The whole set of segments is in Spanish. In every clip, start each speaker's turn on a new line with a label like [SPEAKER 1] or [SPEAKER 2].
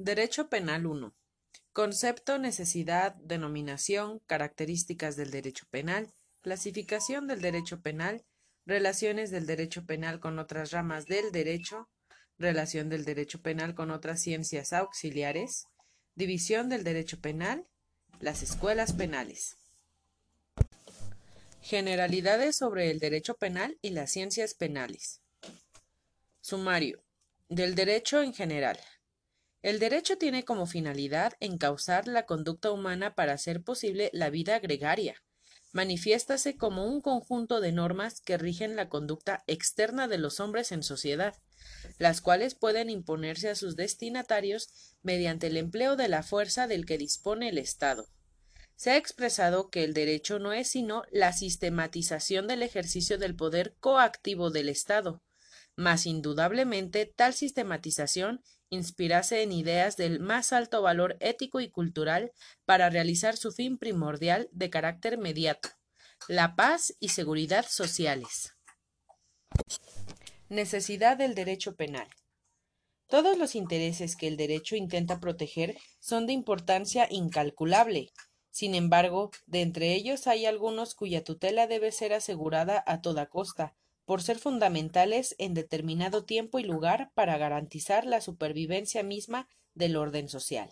[SPEAKER 1] Derecho Penal 1. Concepto, necesidad, denominación, características del derecho penal, clasificación del derecho penal, relaciones del derecho penal con otras ramas del derecho, relación del derecho penal con otras ciencias auxiliares, división del derecho penal, las escuelas penales. Generalidades sobre el derecho penal y las ciencias penales. Sumario. Del derecho en general. El derecho tiene como finalidad encauzar la conducta humana para hacer posible la vida gregaria. Manifiéstase como un conjunto de normas que rigen la conducta externa de los hombres en sociedad, las cuales pueden imponerse a sus destinatarios mediante el empleo de la fuerza del que dispone el Estado. Se ha expresado que el derecho no es sino la sistematización del ejercicio del poder coactivo del Estado, mas indudablemente tal sistematización inspirase en ideas del más alto valor ético y cultural para realizar su fin primordial de carácter mediato, la paz y seguridad sociales. Necesidad del derecho penal. Todos los intereses que el derecho intenta proteger son de importancia incalculable. Sin embargo, de entre ellos hay algunos cuya tutela debe ser asegurada a toda costa, por ser fundamentales en determinado tiempo y lugar para garantizar la supervivencia misma del orden social.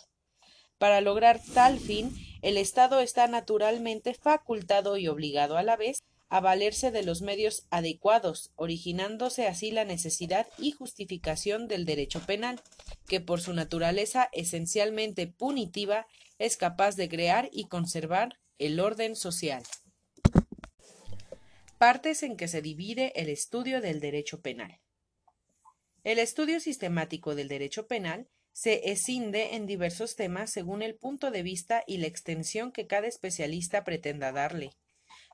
[SPEAKER 1] Para lograr tal fin, el Estado está naturalmente facultado y obligado a la vez a valerse de los medios adecuados, originándose así la necesidad y justificación del derecho penal, que por su naturaleza esencialmente punitiva es capaz de crear y conservar el orden social. Partes en que se divide el estudio del derecho penal. El estudio sistemático del derecho penal se escinde en diversos temas según el punto de vista y la extensión que cada especialista pretenda darle.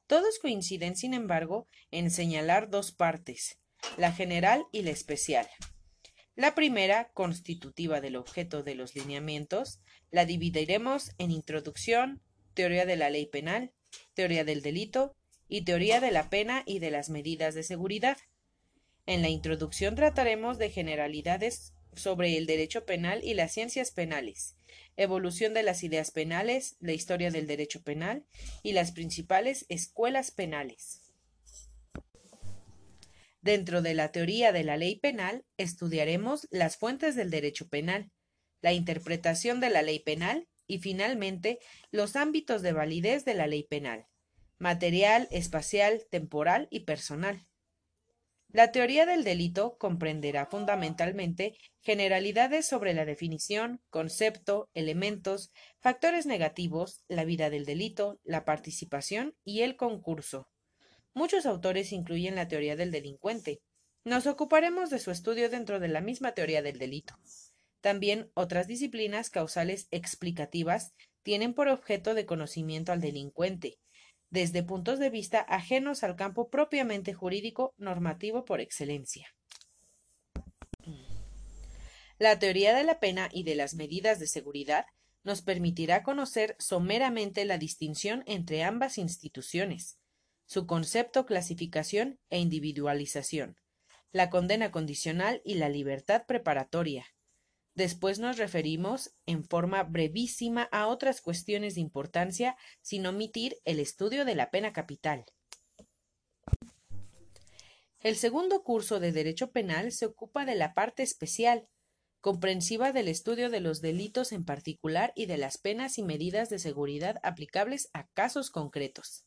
[SPEAKER 1] Todos coinciden, sin embargo, en señalar dos partes, la general y la especial. La primera, constitutiva del objeto de los lineamientos, la dividiremos en introducción, teoría de la ley penal, teoría del delito y teoría de la pena y de las medidas de seguridad. En la introducción trataremos de generalidades sobre el derecho penal y las ciencias penales, evolución de las ideas penales, la historia del derecho penal y las principales escuelas penales. Dentro de la teoría de la ley penal estudiaremos las fuentes del derecho penal, la interpretación de la ley penal y finalmente los ámbitos de validez de la ley penal material, espacial, temporal y personal. La teoría del delito comprenderá fundamentalmente generalidades sobre la definición, concepto, elementos, factores negativos, la vida del delito, la participación y el concurso. Muchos autores incluyen la teoría del delincuente. Nos ocuparemos de su estudio dentro de la misma teoría del delito. También otras disciplinas causales explicativas tienen por objeto de conocimiento al delincuente, desde puntos de vista ajenos al campo propiamente jurídico normativo por excelencia. La teoría de la pena y de las medidas de seguridad nos permitirá conocer someramente la distinción entre ambas instituciones, su concepto, clasificación e individualización, la condena condicional y la libertad preparatoria, Después nos referimos en forma brevísima a otras cuestiones de importancia sin omitir el estudio de la pena capital. El segundo curso de Derecho Penal se ocupa de la parte especial, comprensiva del estudio de los delitos en particular y de las penas y medidas de seguridad aplicables a casos concretos.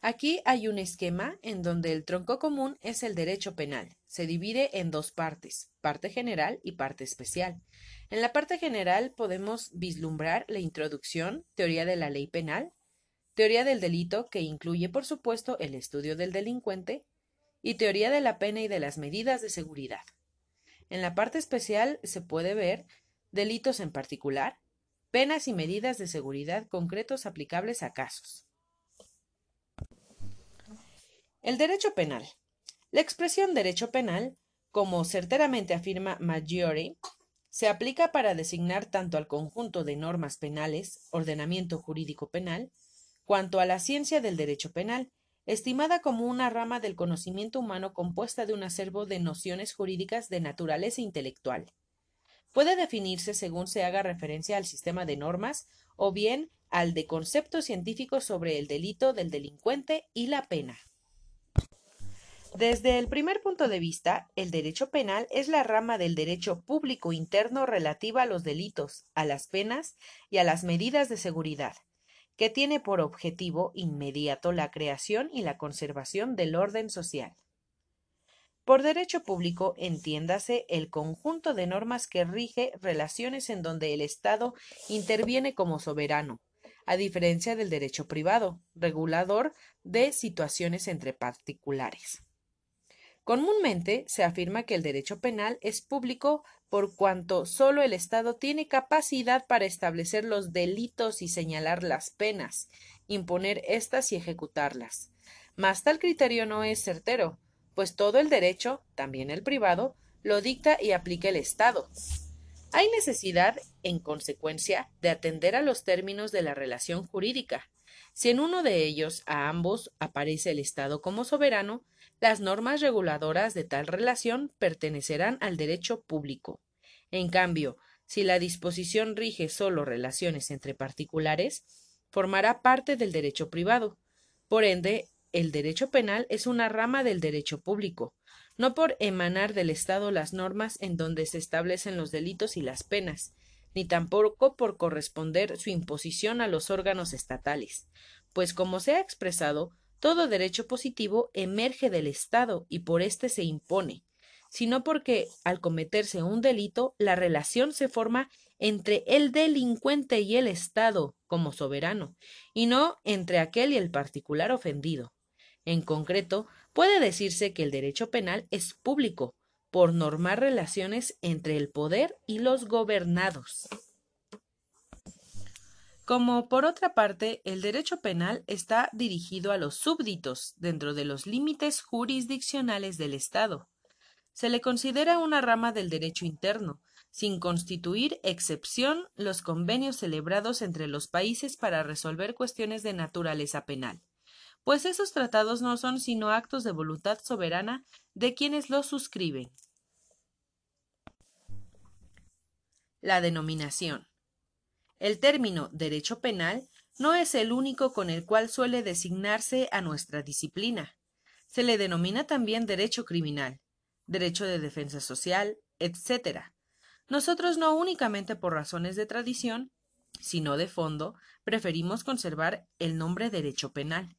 [SPEAKER 1] Aquí hay un esquema en donde el tronco común es el derecho penal. Se divide en dos partes, parte general y parte especial. En la parte general podemos vislumbrar la introducción, teoría de la ley penal, teoría del delito, que incluye, por supuesto, el estudio del delincuente, y teoría de la pena y de las medidas de seguridad. En la parte especial se puede ver delitos en particular, penas y medidas de seguridad concretos aplicables a casos. El derecho penal. La expresión derecho penal, como certeramente afirma Maggiore, se aplica para designar tanto al conjunto de normas penales, ordenamiento jurídico penal, cuanto a la ciencia del derecho penal, estimada como una rama del conocimiento humano compuesta de un acervo de nociones jurídicas de naturaleza intelectual. Puede definirse según se haga referencia al sistema de normas o bien al de conceptos científicos sobre el delito del delincuente y la pena. Desde el primer punto de vista, el derecho penal es la rama del derecho público interno relativa a los delitos, a las penas y a las medidas de seguridad, que tiene por objetivo inmediato la creación y la conservación del orden social. Por derecho público entiéndase el conjunto de normas que rige relaciones en donde el Estado interviene como soberano, a diferencia del derecho privado, regulador de situaciones entre particulares. Comúnmente se afirma que el derecho penal es público por cuanto sólo el Estado tiene capacidad para establecer los delitos y señalar las penas, imponer éstas y ejecutarlas. Mas tal criterio no es certero, pues todo el derecho, también el privado, lo dicta y aplica el Estado. Hay necesidad, en consecuencia, de atender a los términos de la relación jurídica. Si en uno de ellos a ambos aparece el Estado como soberano, las normas reguladoras de tal relación pertenecerán al derecho público. En cambio, si la disposición rige solo relaciones entre particulares, formará parte del derecho privado. Por ende, el derecho penal es una rama del derecho público, no por emanar del Estado las normas en donde se establecen los delitos y las penas, ni tampoco por corresponder su imposición a los órganos estatales, pues como se ha expresado, todo derecho positivo emerge del Estado y por éste se impone, sino porque al cometerse un delito la relación se forma entre el delincuente y el Estado como soberano, y no entre aquel y el particular ofendido. En concreto, puede decirse que el derecho penal es público, por normar relaciones entre el poder y los gobernados. Como por otra parte, el derecho penal está dirigido a los súbditos dentro de los límites jurisdiccionales del Estado. Se le considera una rama del derecho interno, sin constituir excepción los convenios celebrados entre los países para resolver cuestiones de naturaleza penal, pues esos tratados no son sino actos de voluntad soberana de quienes los suscriben. La denominación. El término derecho penal no es el único con el cual suele designarse a nuestra disciplina. Se le denomina también derecho criminal, derecho de defensa social, etc. Nosotros no únicamente por razones de tradición, sino de fondo, preferimos conservar el nombre derecho penal.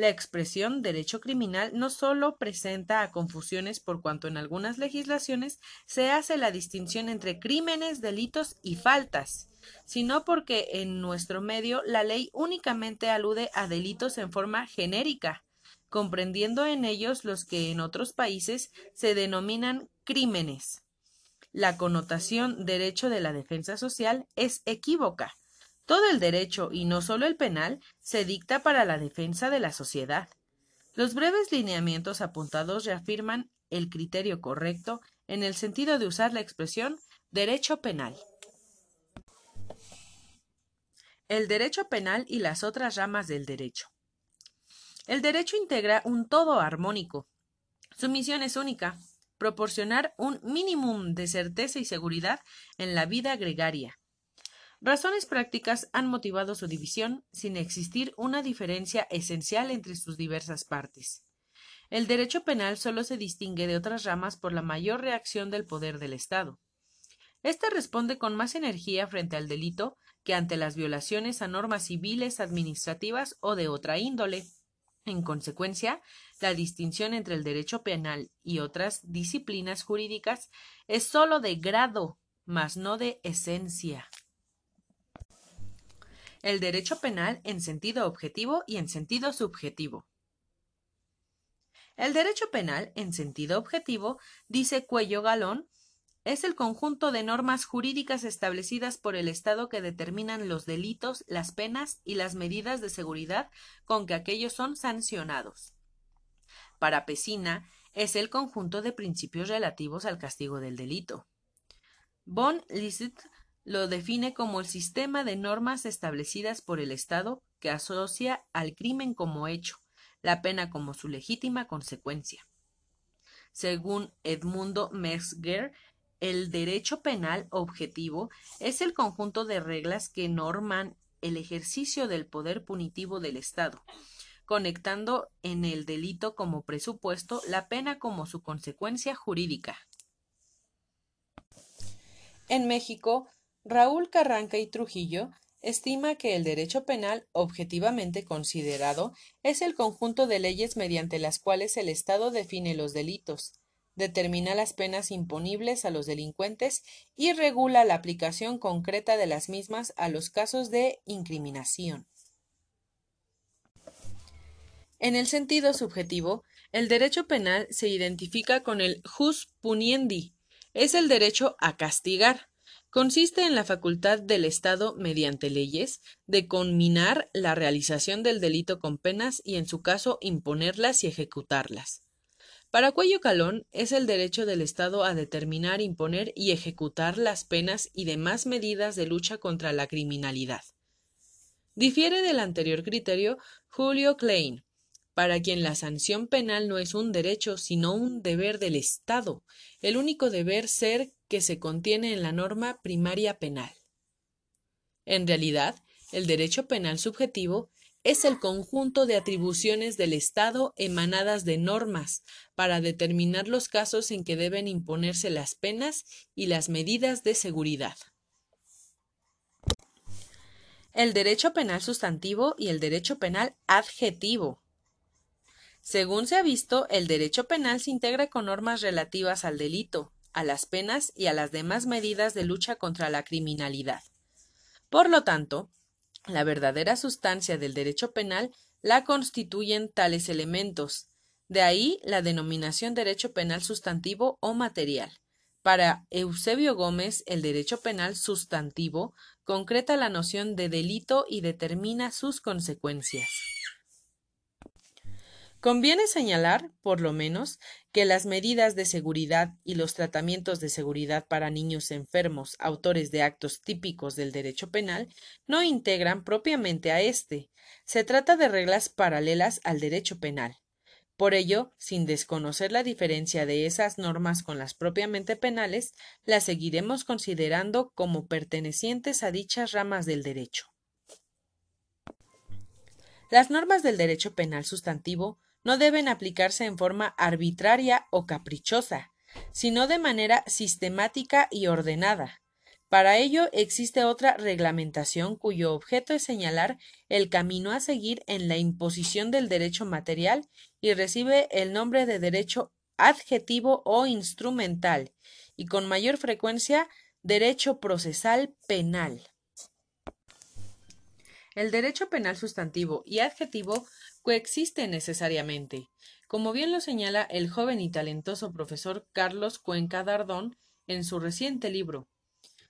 [SPEAKER 1] La expresión derecho criminal no sólo presenta a confusiones por cuanto en algunas legislaciones se hace la distinción entre crímenes, delitos y faltas, sino porque en nuestro medio la ley únicamente alude a delitos en forma genérica, comprendiendo en ellos los que en otros países se denominan crímenes. La connotación derecho de la defensa social es equívoca. Todo el derecho, y no solo el penal, se dicta para la defensa de la sociedad. Los breves lineamientos apuntados reafirman el criterio correcto en el sentido de usar la expresión derecho penal. El derecho penal y las otras ramas del derecho. El derecho integra un todo armónico. Su misión es única, proporcionar un mínimo de certeza y seguridad en la vida gregaria. Razones prácticas han motivado su división sin existir una diferencia esencial entre sus diversas partes. El derecho penal solo se distingue de otras ramas por la mayor reacción del poder del Estado. Este responde con más energía frente al delito que ante las violaciones a normas civiles, administrativas o de otra índole. En consecuencia, la distinción entre el derecho penal y otras disciplinas jurídicas es sólo de grado, mas no de esencia. El derecho penal en sentido objetivo y en sentido subjetivo. El derecho penal en sentido objetivo, dice Cuello Galón, es el conjunto de normas jurídicas establecidas por el Estado que determinan los delitos, las penas y las medidas de seguridad con que aquellos son sancionados. Para Pesina, es el conjunto de principios relativos al castigo del delito. Von Liszt lo define como el sistema de normas establecidas por el Estado que asocia al crimen como hecho, la pena como su legítima consecuencia. Según Edmundo Metzger, el derecho penal objetivo es el conjunto de reglas que norman el ejercicio del poder punitivo del Estado, conectando en el delito como presupuesto la pena como su consecuencia jurídica. En México, Raúl Carranca y Trujillo estima que el derecho penal, objetivamente considerado, es el conjunto de leyes mediante las cuales el Estado define los delitos, determina las penas imponibles a los delincuentes y regula la aplicación concreta de las mismas a los casos de incriminación. En el sentido subjetivo, el derecho penal se identifica con el jus puniendi, es el derecho a castigar, consiste en la facultad del Estado, mediante leyes, de conminar la realización del delito con penas y, en su caso, imponerlas y ejecutarlas. Para Cuello Calón es el derecho del Estado a determinar, imponer y ejecutar las penas y demás medidas de lucha contra la criminalidad. Difiere del anterior criterio Julio Klein, para quien la sanción penal no es un derecho, sino un deber del Estado, el único deber ser que se contiene en la norma primaria penal. En realidad, el derecho penal subjetivo es el conjunto de atribuciones del Estado emanadas de normas para determinar los casos en que deben imponerse las penas y las medidas de seguridad. El derecho penal sustantivo y el derecho penal adjetivo. Según se ha visto, el derecho penal se integra con normas relativas al delito, a las penas y a las demás medidas de lucha contra la criminalidad. Por lo tanto, la verdadera sustancia del derecho penal la constituyen tales elementos. De ahí la denominación derecho penal sustantivo o material. Para Eusebio Gómez, el derecho penal sustantivo concreta la noción de delito y determina sus consecuencias. Conviene señalar, por lo menos, que las medidas de seguridad y los tratamientos de seguridad para niños enfermos, autores de actos típicos del derecho penal, no integran propiamente a éste. Se trata de reglas paralelas al derecho penal. Por ello, sin desconocer la diferencia de esas normas con las propiamente penales, las seguiremos considerando como pertenecientes a dichas ramas del derecho. Las normas del derecho penal sustantivo no deben aplicarse en forma arbitraria o caprichosa, sino de manera sistemática y ordenada. Para ello existe otra reglamentación cuyo objeto es señalar el camino a seguir en la imposición del derecho material y recibe el nombre de derecho adjetivo o instrumental y con mayor frecuencia derecho procesal penal. El derecho penal sustantivo y adjetivo coexisten necesariamente, como bien lo señala el joven y talentoso profesor Carlos Cuenca Dardón en su reciente libro.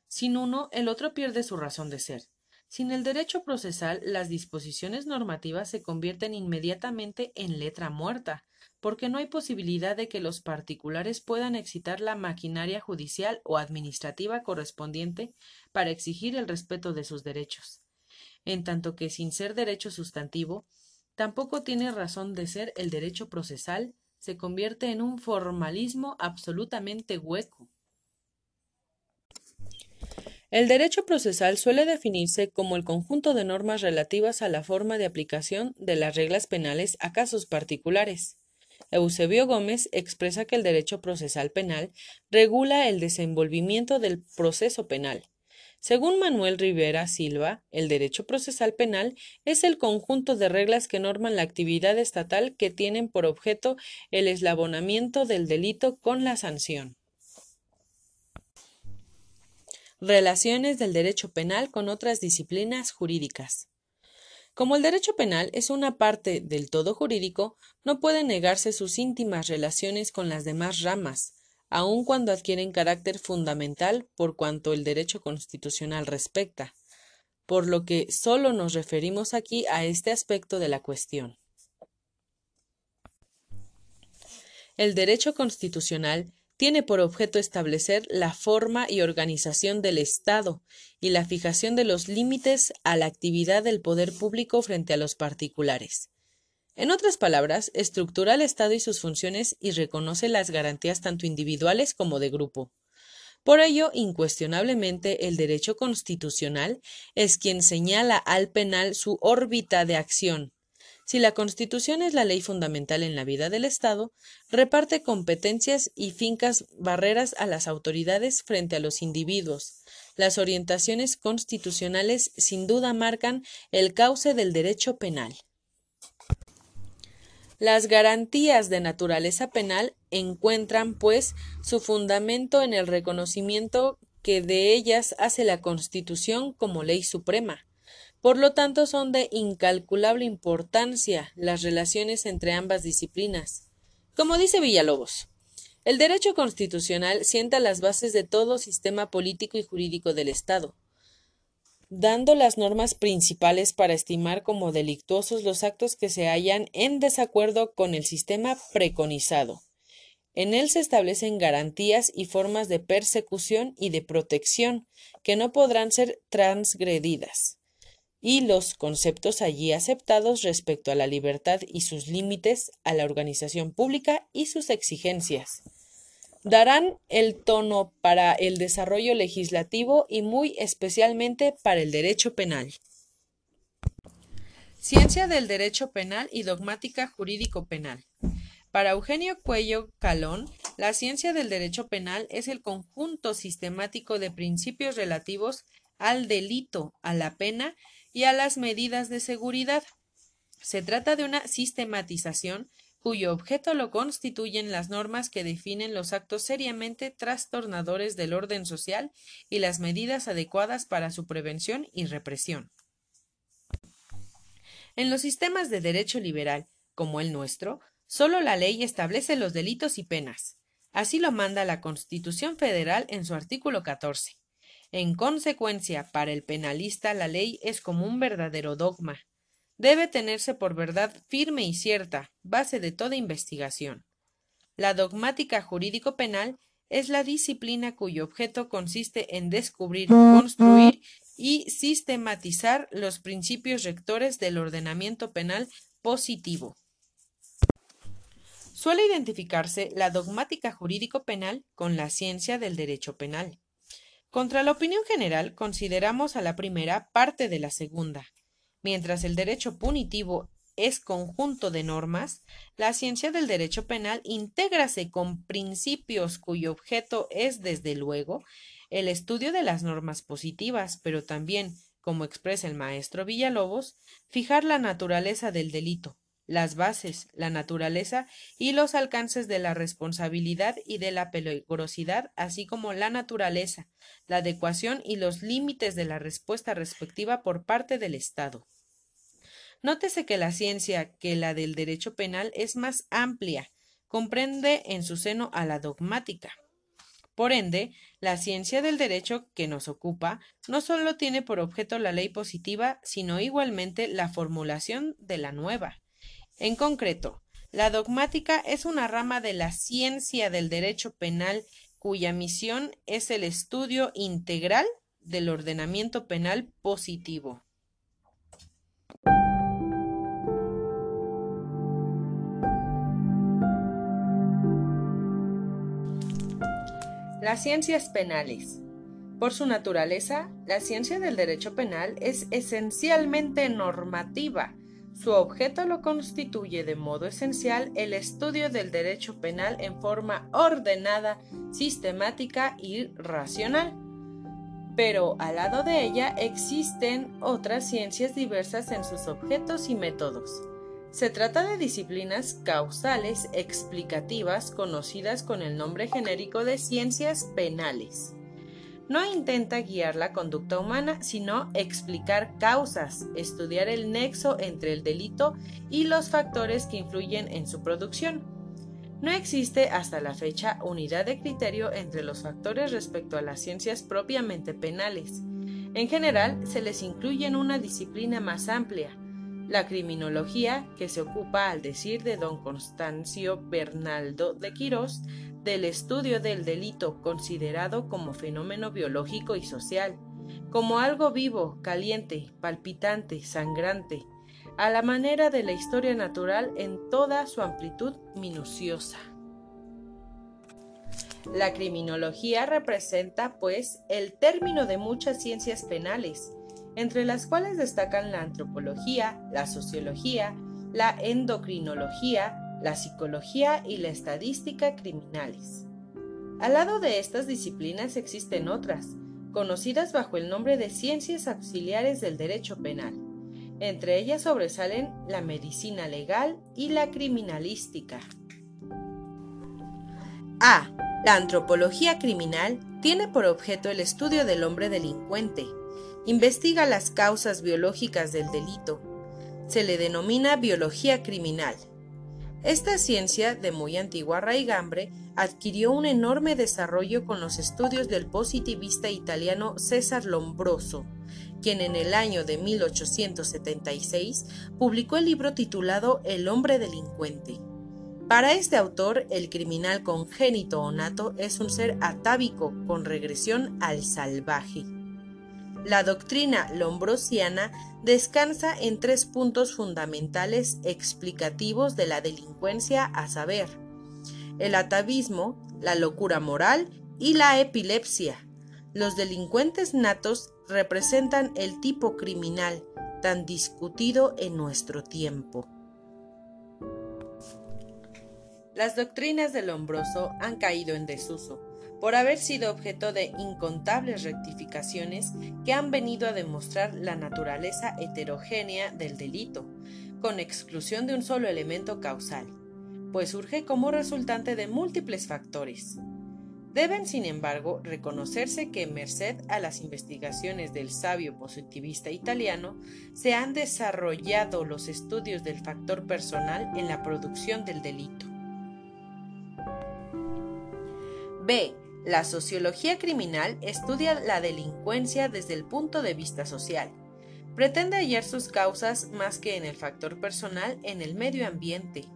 [SPEAKER 1] Sin uno, el otro pierde su razón de ser. Sin el derecho procesal, las disposiciones normativas se convierten inmediatamente en letra muerta, porque no hay posibilidad de que los particulares puedan excitar la maquinaria judicial o administrativa correspondiente para exigir el respeto de sus derechos. En tanto que sin ser derecho sustantivo, Tampoco tiene razón de ser el derecho procesal, se convierte en un formalismo absolutamente hueco. El derecho procesal suele definirse como el conjunto de normas relativas a la forma de aplicación de las reglas penales a casos particulares. Eusebio Gómez expresa que el derecho procesal penal regula el desenvolvimiento del proceso penal, según Manuel Rivera Silva, el derecho procesal penal es el conjunto de reglas que norman la actividad estatal que tienen por objeto el eslabonamiento del delito con la sanción. Relaciones del derecho penal con otras disciplinas jurídicas. Como el derecho penal es una parte del todo jurídico, no puede negarse sus íntimas relaciones con las demás ramas, aun cuando adquieren carácter fundamental por cuanto el derecho constitucional respecta, por lo que solo nos referimos aquí a este aspecto de la cuestión. El derecho constitucional tiene por objeto establecer la forma y organización del Estado y la fijación de los límites a la actividad del poder público frente a los particulares. En otras palabras, estructura el Estado y sus funciones y reconoce las garantías tanto individuales como de grupo. Por ello, incuestionablemente, el derecho constitucional es quien señala al penal su órbita de acción. Si la Constitución es la ley fundamental en la vida del Estado, reparte competencias y fincas barreras a las autoridades frente a los individuos. Las orientaciones constitucionales sin duda marcan el cauce del derecho penal. Las garantías de naturaleza penal encuentran, pues, su fundamento en el reconocimiento que de ellas hace la Constitución como ley suprema. Por lo tanto, son de incalculable importancia las relaciones entre ambas disciplinas. Como dice Villalobos, el derecho constitucional sienta las bases de todo sistema político y jurídico del Estado dando las normas principales para estimar como delictuosos los actos que se hallan en desacuerdo con el sistema preconizado. En él se establecen garantías y formas de persecución y de protección que no podrán ser transgredidas, y los conceptos allí aceptados respecto a la libertad y sus límites, a la organización pública y sus exigencias darán el tono para el desarrollo legislativo y muy especialmente para el derecho penal. Ciencia del derecho penal y dogmática jurídico penal. Para Eugenio Cuello Calón, la ciencia del derecho penal es el conjunto sistemático de principios relativos al delito, a la pena y a las medidas de seguridad. Se trata de una sistematización cuyo objeto lo constituyen las normas que definen los actos seriamente trastornadores del orden social y las medidas adecuadas para su prevención y represión. En los sistemas de derecho liberal, como el nuestro, solo la ley establece los delitos y penas. Así lo manda la Constitución Federal en su artículo 14. En consecuencia, para el penalista la ley es como un verdadero dogma, debe tenerse por verdad firme y cierta, base de toda investigación. La dogmática jurídico-penal es la disciplina cuyo objeto consiste en descubrir, construir y sistematizar los principios rectores del ordenamiento penal positivo. Suele identificarse la dogmática jurídico-penal con la ciencia del derecho penal. Contra la opinión general consideramos a la primera parte de la segunda, Mientras el derecho punitivo es conjunto de normas, la ciencia del derecho penal intégrase con principios cuyo objeto es, desde luego, el estudio de las normas positivas, pero también, como expresa el maestro Villalobos, fijar la naturaleza del delito, las bases, la naturaleza y los alcances de la responsabilidad y de la peligrosidad, así como la naturaleza, la adecuación y los límites de la respuesta respectiva por parte del Estado. Nótese que la ciencia que la del derecho penal es más amplia, comprende en su seno a la dogmática. Por ende, la ciencia del derecho que nos ocupa no solo tiene por objeto la ley positiva, sino igualmente la formulación de la nueva. En concreto, la dogmática es una rama de la ciencia del derecho penal cuya misión es el estudio integral del ordenamiento penal positivo. Las ciencias penales. Por su naturaleza, la ciencia del derecho penal es esencialmente normativa, su objeto lo constituye de modo esencial el estudio del derecho penal en forma ordenada, sistemática y racional. Pero al lado de ella existen otras ciencias diversas en sus objetos y métodos. Se trata de disciplinas causales explicativas conocidas con el nombre genérico de ciencias penales no intenta guiar la conducta humana, sino explicar causas, estudiar el nexo entre el delito y los factores que influyen en su producción. No existe hasta la fecha unidad de criterio entre los factores respecto a las ciencias propiamente penales. En general, se les incluye en una disciplina más amplia, la criminología, que se ocupa, al decir de don Constancio Bernaldo de Quirós, del estudio del delito considerado como fenómeno biológico y social, como algo vivo, caliente, palpitante, sangrante, a la manera de la historia natural en toda su amplitud minuciosa. La criminología representa, pues, el término de muchas ciencias penales, entre las cuales destacan la antropología, la sociología, la endocrinología, la psicología y la estadística criminales. Al lado de estas disciplinas existen otras, conocidas bajo el nombre de ciencias auxiliares del derecho penal. Entre ellas sobresalen la medicina legal y la criminalística. A. La antropología criminal tiene por objeto el estudio del hombre delincuente. Investiga las causas biológicas del delito. Se le denomina biología criminal. Esta ciencia, de muy antigua raigambre, adquirió un enorme desarrollo con los estudios del positivista italiano César Lombroso, quien en el año de 1876 publicó el libro titulado El hombre delincuente. Para este autor, el criminal congénito o nato es un ser atávico con regresión al salvaje. La doctrina lombrosiana descansa en tres puntos fundamentales explicativos de la delincuencia a saber, el atavismo, la locura moral y la epilepsia. Los delincuentes natos representan el tipo criminal tan discutido en nuestro tiempo. Las doctrinas del Lombroso han caído en desuso por haber sido objeto de incontables rectificaciones que han venido a demostrar la naturaleza heterogénea del delito, con exclusión de un solo elemento causal, pues surge como resultante de múltiples factores. Deben, sin embargo, reconocerse que, merced a las investigaciones del sabio positivista italiano, se han desarrollado los estudios del factor personal en la producción del delito. B. La sociología criminal estudia la delincuencia desde el punto de vista social. Pretende hallar sus causas más que en el factor personal en el medio ambiente.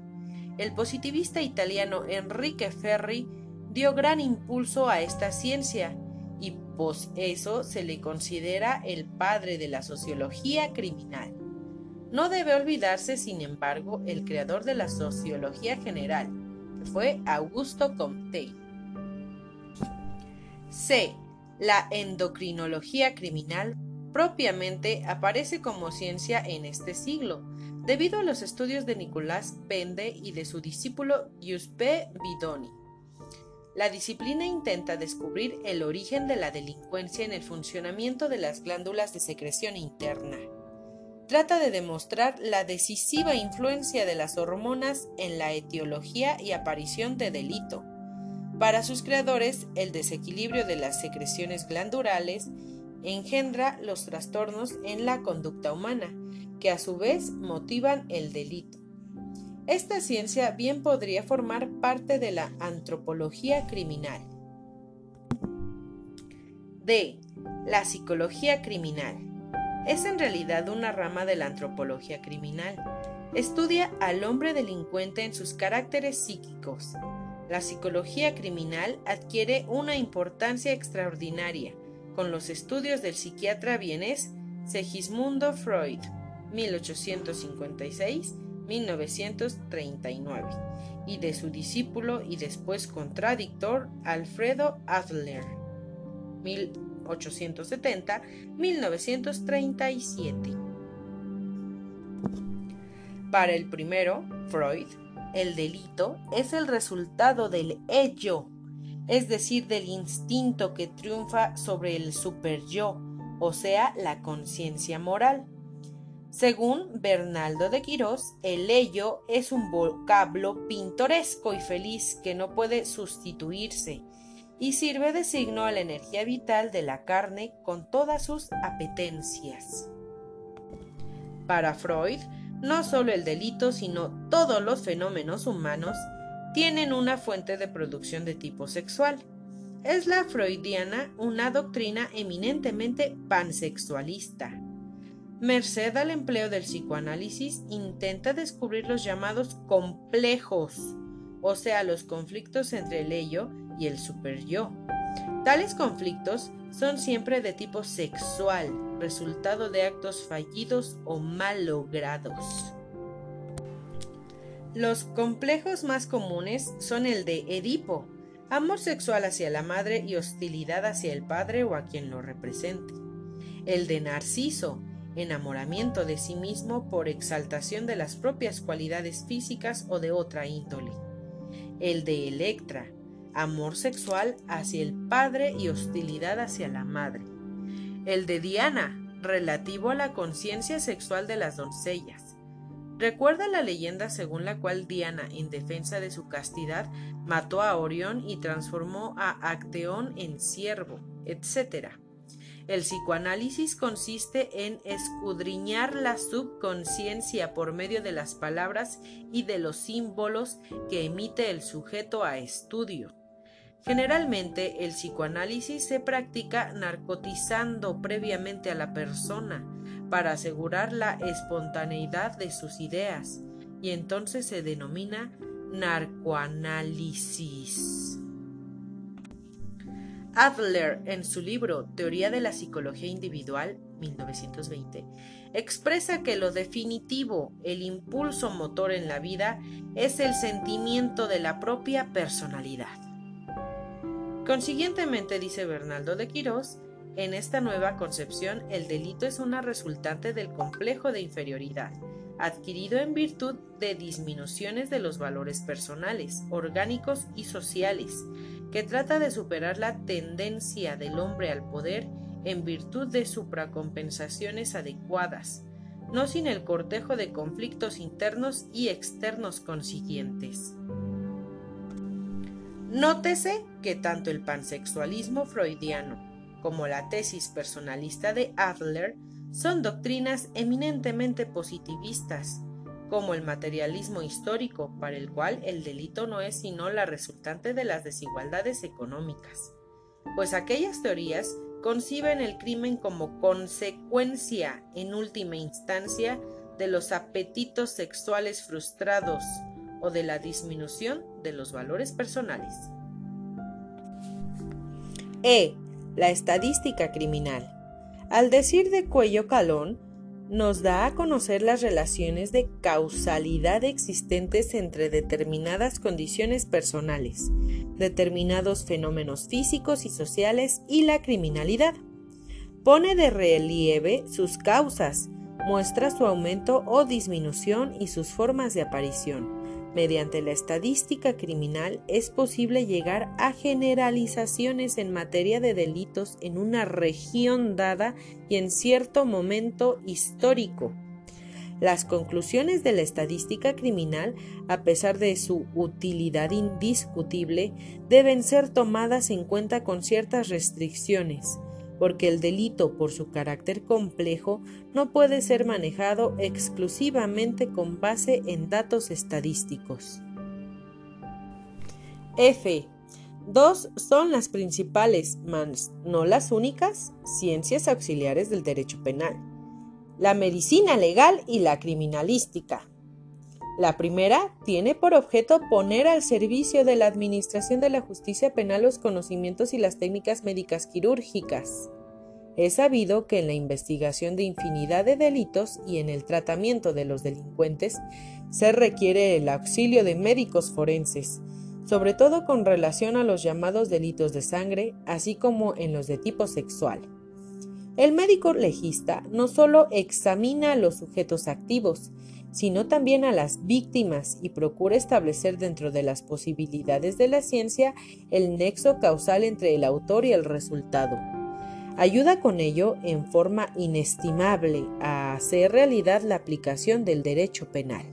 [SPEAKER 1] El positivista italiano Enrique Ferri dio gran impulso a esta ciencia y por eso se le considera el padre de la sociología criminal. No debe olvidarse, sin embargo, el creador de la sociología general, que fue Augusto Comte. C. La endocrinología criminal propiamente aparece como ciencia en este siglo, debido a los estudios de Nicolás Pende y de su discípulo Giuseppe Bidoni. La disciplina intenta descubrir el origen de la delincuencia en el funcionamiento de las glándulas de secreción interna. Trata de demostrar la decisiva influencia de las hormonas en la etiología y aparición de delito para sus creadores, el desequilibrio de las secreciones glandulares engendra los trastornos en la conducta humana, que a su vez motivan el delito. Esta ciencia bien podría formar parte de la antropología criminal. D. La psicología criminal. Es en realidad una rama de la antropología criminal. Estudia al hombre delincuente en sus caracteres psíquicos, la psicología criminal adquiere una importancia extraordinaria con los estudios del psiquiatra vienés Segismundo Freud, 1856-1939, y de su discípulo y después contradictor Alfredo Adler, 1870-1937. Para el primero, Freud, el delito es el resultado del ello, es decir, del instinto que triunfa sobre el super-yo, o sea, la conciencia moral. Según Bernaldo de Quirós, el ello es un vocablo pintoresco y feliz que no puede sustituirse y sirve de signo a la energía vital de la carne con todas sus apetencias. Para Freud, no solo el delito, sino todos los fenómenos humanos tienen una fuente de producción de tipo sexual. Es la freudiana una doctrina eminentemente pansexualista. Merced al empleo del psicoanálisis, intenta descubrir los llamados complejos, o sea, los conflictos entre el ello y el superyo. Tales conflictos son siempre de tipo sexual, resultado de actos fallidos o malogrados. Los complejos más comunes son el de Edipo, amor sexual hacia la madre y hostilidad hacia el padre o a quien lo represente. El de Narciso, enamoramiento de sí mismo por exaltación de las propias cualidades físicas o de otra índole. El de Electra, amor sexual hacia el padre y hostilidad hacia la madre. El de Diana, relativo a la conciencia sexual de las doncellas. Recuerda la leyenda según la cual Diana, en defensa de su castidad, mató a Orión y transformó a Acteón en siervo, etc. El psicoanálisis consiste en escudriñar la subconsciencia por medio de las palabras y de los símbolos que emite el sujeto a estudio. Generalmente el psicoanálisis se practica narcotizando previamente a la persona para asegurar la espontaneidad de sus ideas y entonces se denomina narcoanálisis. Adler, en su libro Teoría de la Psicología Individual, 1920, expresa que lo definitivo, el impulso motor en la vida, es el sentimiento de la propia personalidad. Consiguientemente, dice Bernaldo de Quirós, en esta nueva concepción el delito es una resultante del complejo de inferioridad, adquirido en virtud de disminuciones de los valores personales, orgánicos y sociales, que trata de superar la tendencia del hombre al poder en virtud de supracompensaciones adecuadas, no sin el cortejo de conflictos internos y externos consiguientes. Nótese que tanto el pansexualismo freudiano como la tesis personalista de Adler son doctrinas eminentemente positivistas, como el materialismo histórico, para el cual el delito no es sino la resultante de las desigualdades económicas, pues aquellas teorías conciben el crimen como consecuencia, en última instancia, de los apetitos sexuales frustrados, o de la disminución de los valores personales. E. La estadística criminal. Al decir de cuello calón, nos da a conocer las relaciones de causalidad existentes entre determinadas condiciones personales, determinados fenómenos físicos y sociales y la criminalidad. Pone de relieve sus causas, muestra su aumento o disminución y sus formas de aparición Mediante la estadística criminal es posible llegar a generalizaciones en materia de delitos en una región dada y en cierto momento histórico. Las conclusiones de la estadística criminal, a pesar de su utilidad indiscutible, deben ser tomadas en cuenta con ciertas restricciones porque el delito, por su carácter complejo, no puede ser manejado exclusivamente con base en datos estadísticos. F. Dos son las principales, mas no las únicas, ciencias auxiliares del derecho penal. La medicina legal y la criminalística. La primera tiene por objeto poner al servicio de la Administración de la Justicia Penal los conocimientos y las técnicas médicas quirúrgicas. Es sabido que en la investigación de infinidad de delitos y en el tratamiento de los delincuentes se requiere el auxilio de médicos forenses, sobre todo con relación a los llamados delitos de sangre, así como en los de tipo sexual. El médico legista no solo examina a los sujetos activos, sino también a las víctimas y procura establecer dentro de las posibilidades de la ciencia el nexo causal entre el autor y el resultado. Ayuda con ello en forma inestimable a hacer realidad la aplicación del derecho penal.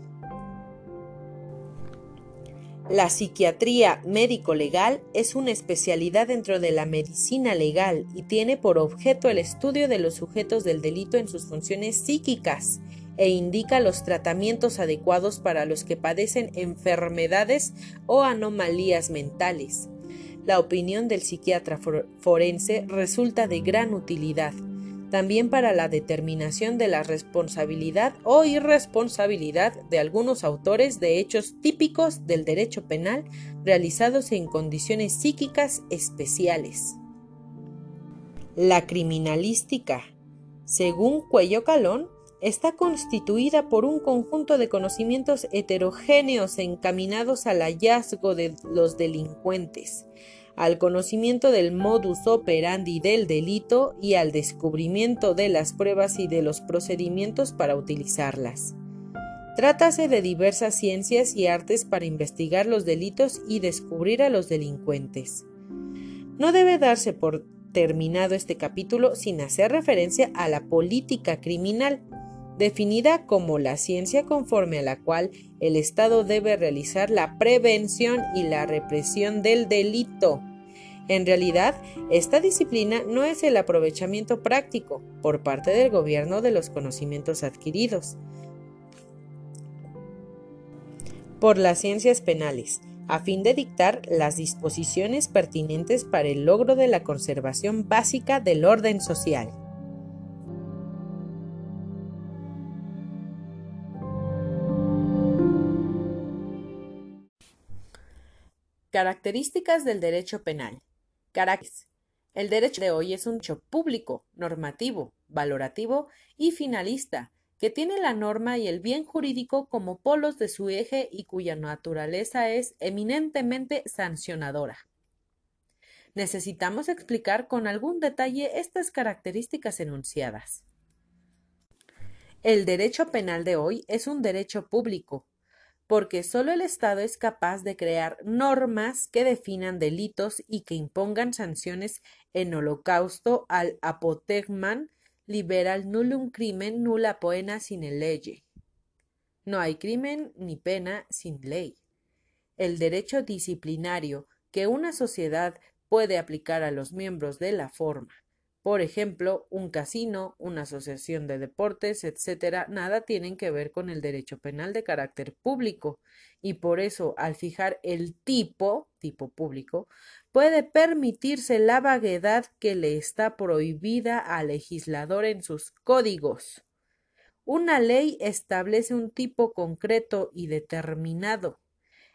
[SPEAKER 1] La psiquiatría médico-legal es una especialidad dentro de la medicina legal y tiene por objeto el estudio de los sujetos del delito en sus funciones psíquicas e indica los tratamientos adecuados para los que padecen enfermedades o anomalías mentales. La opinión del psiquiatra forense resulta de gran utilidad, también para la determinación de la responsabilidad o irresponsabilidad de algunos autores de hechos típicos del derecho penal realizados en condiciones psíquicas especiales. La criminalística según Cuello Calón, está constituida por un conjunto de conocimientos heterogéneos encaminados al hallazgo de los delincuentes, al conocimiento del modus operandi del delito y al descubrimiento de las pruebas y de los procedimientos para utilizarlas. Trátase de diversas ciencias y artes para investigar los delitos y descubrir a los delincuentes. No debe darse por terminado este capítulo sin hacer referencia a la política criminal, definida como la ciencia conforme a la cual el Estado debe realizar la prevención y la represión del delito. En realidad, esta disciplina no es el aprovechamiento práctico por parte del gobierno de los conocimientos adquiridos por las ciencias penales, a fin de dictar las disposiciones pertinentes para el logro de la conservación básica del orden social. Características del derecho penal. El derecho de hoy es un hecho público, normativo, valorativo y finalista, que tiene la norma y el bien jurídico como polos de su eje y cuya naturaleza es eminentemente sancionadora. Necesitamos explicar con algún detalle estas características enunciadas. El derecho penal de hoy es un derecho público, porque solo el Estado es capaz de crear normas que definan delitos y que impongan sanciones en holocausto al apotegman liberal nullum crimen nulla poena sin ley. No hay crimen ni pena sin ley. El derecho disciplinario que una sociedad puede aplicar a los miembros de la forma por ejemplo, un casino, una asociación de deportes, etcétera, nada tienen que ver con el derecho penal de carácter público y por eso al fijar el tipo, tipo público, puede permitirse la vaguedad que le está prohibida al legislador en sus códigos. Una ley establece un tipo concreto y determinado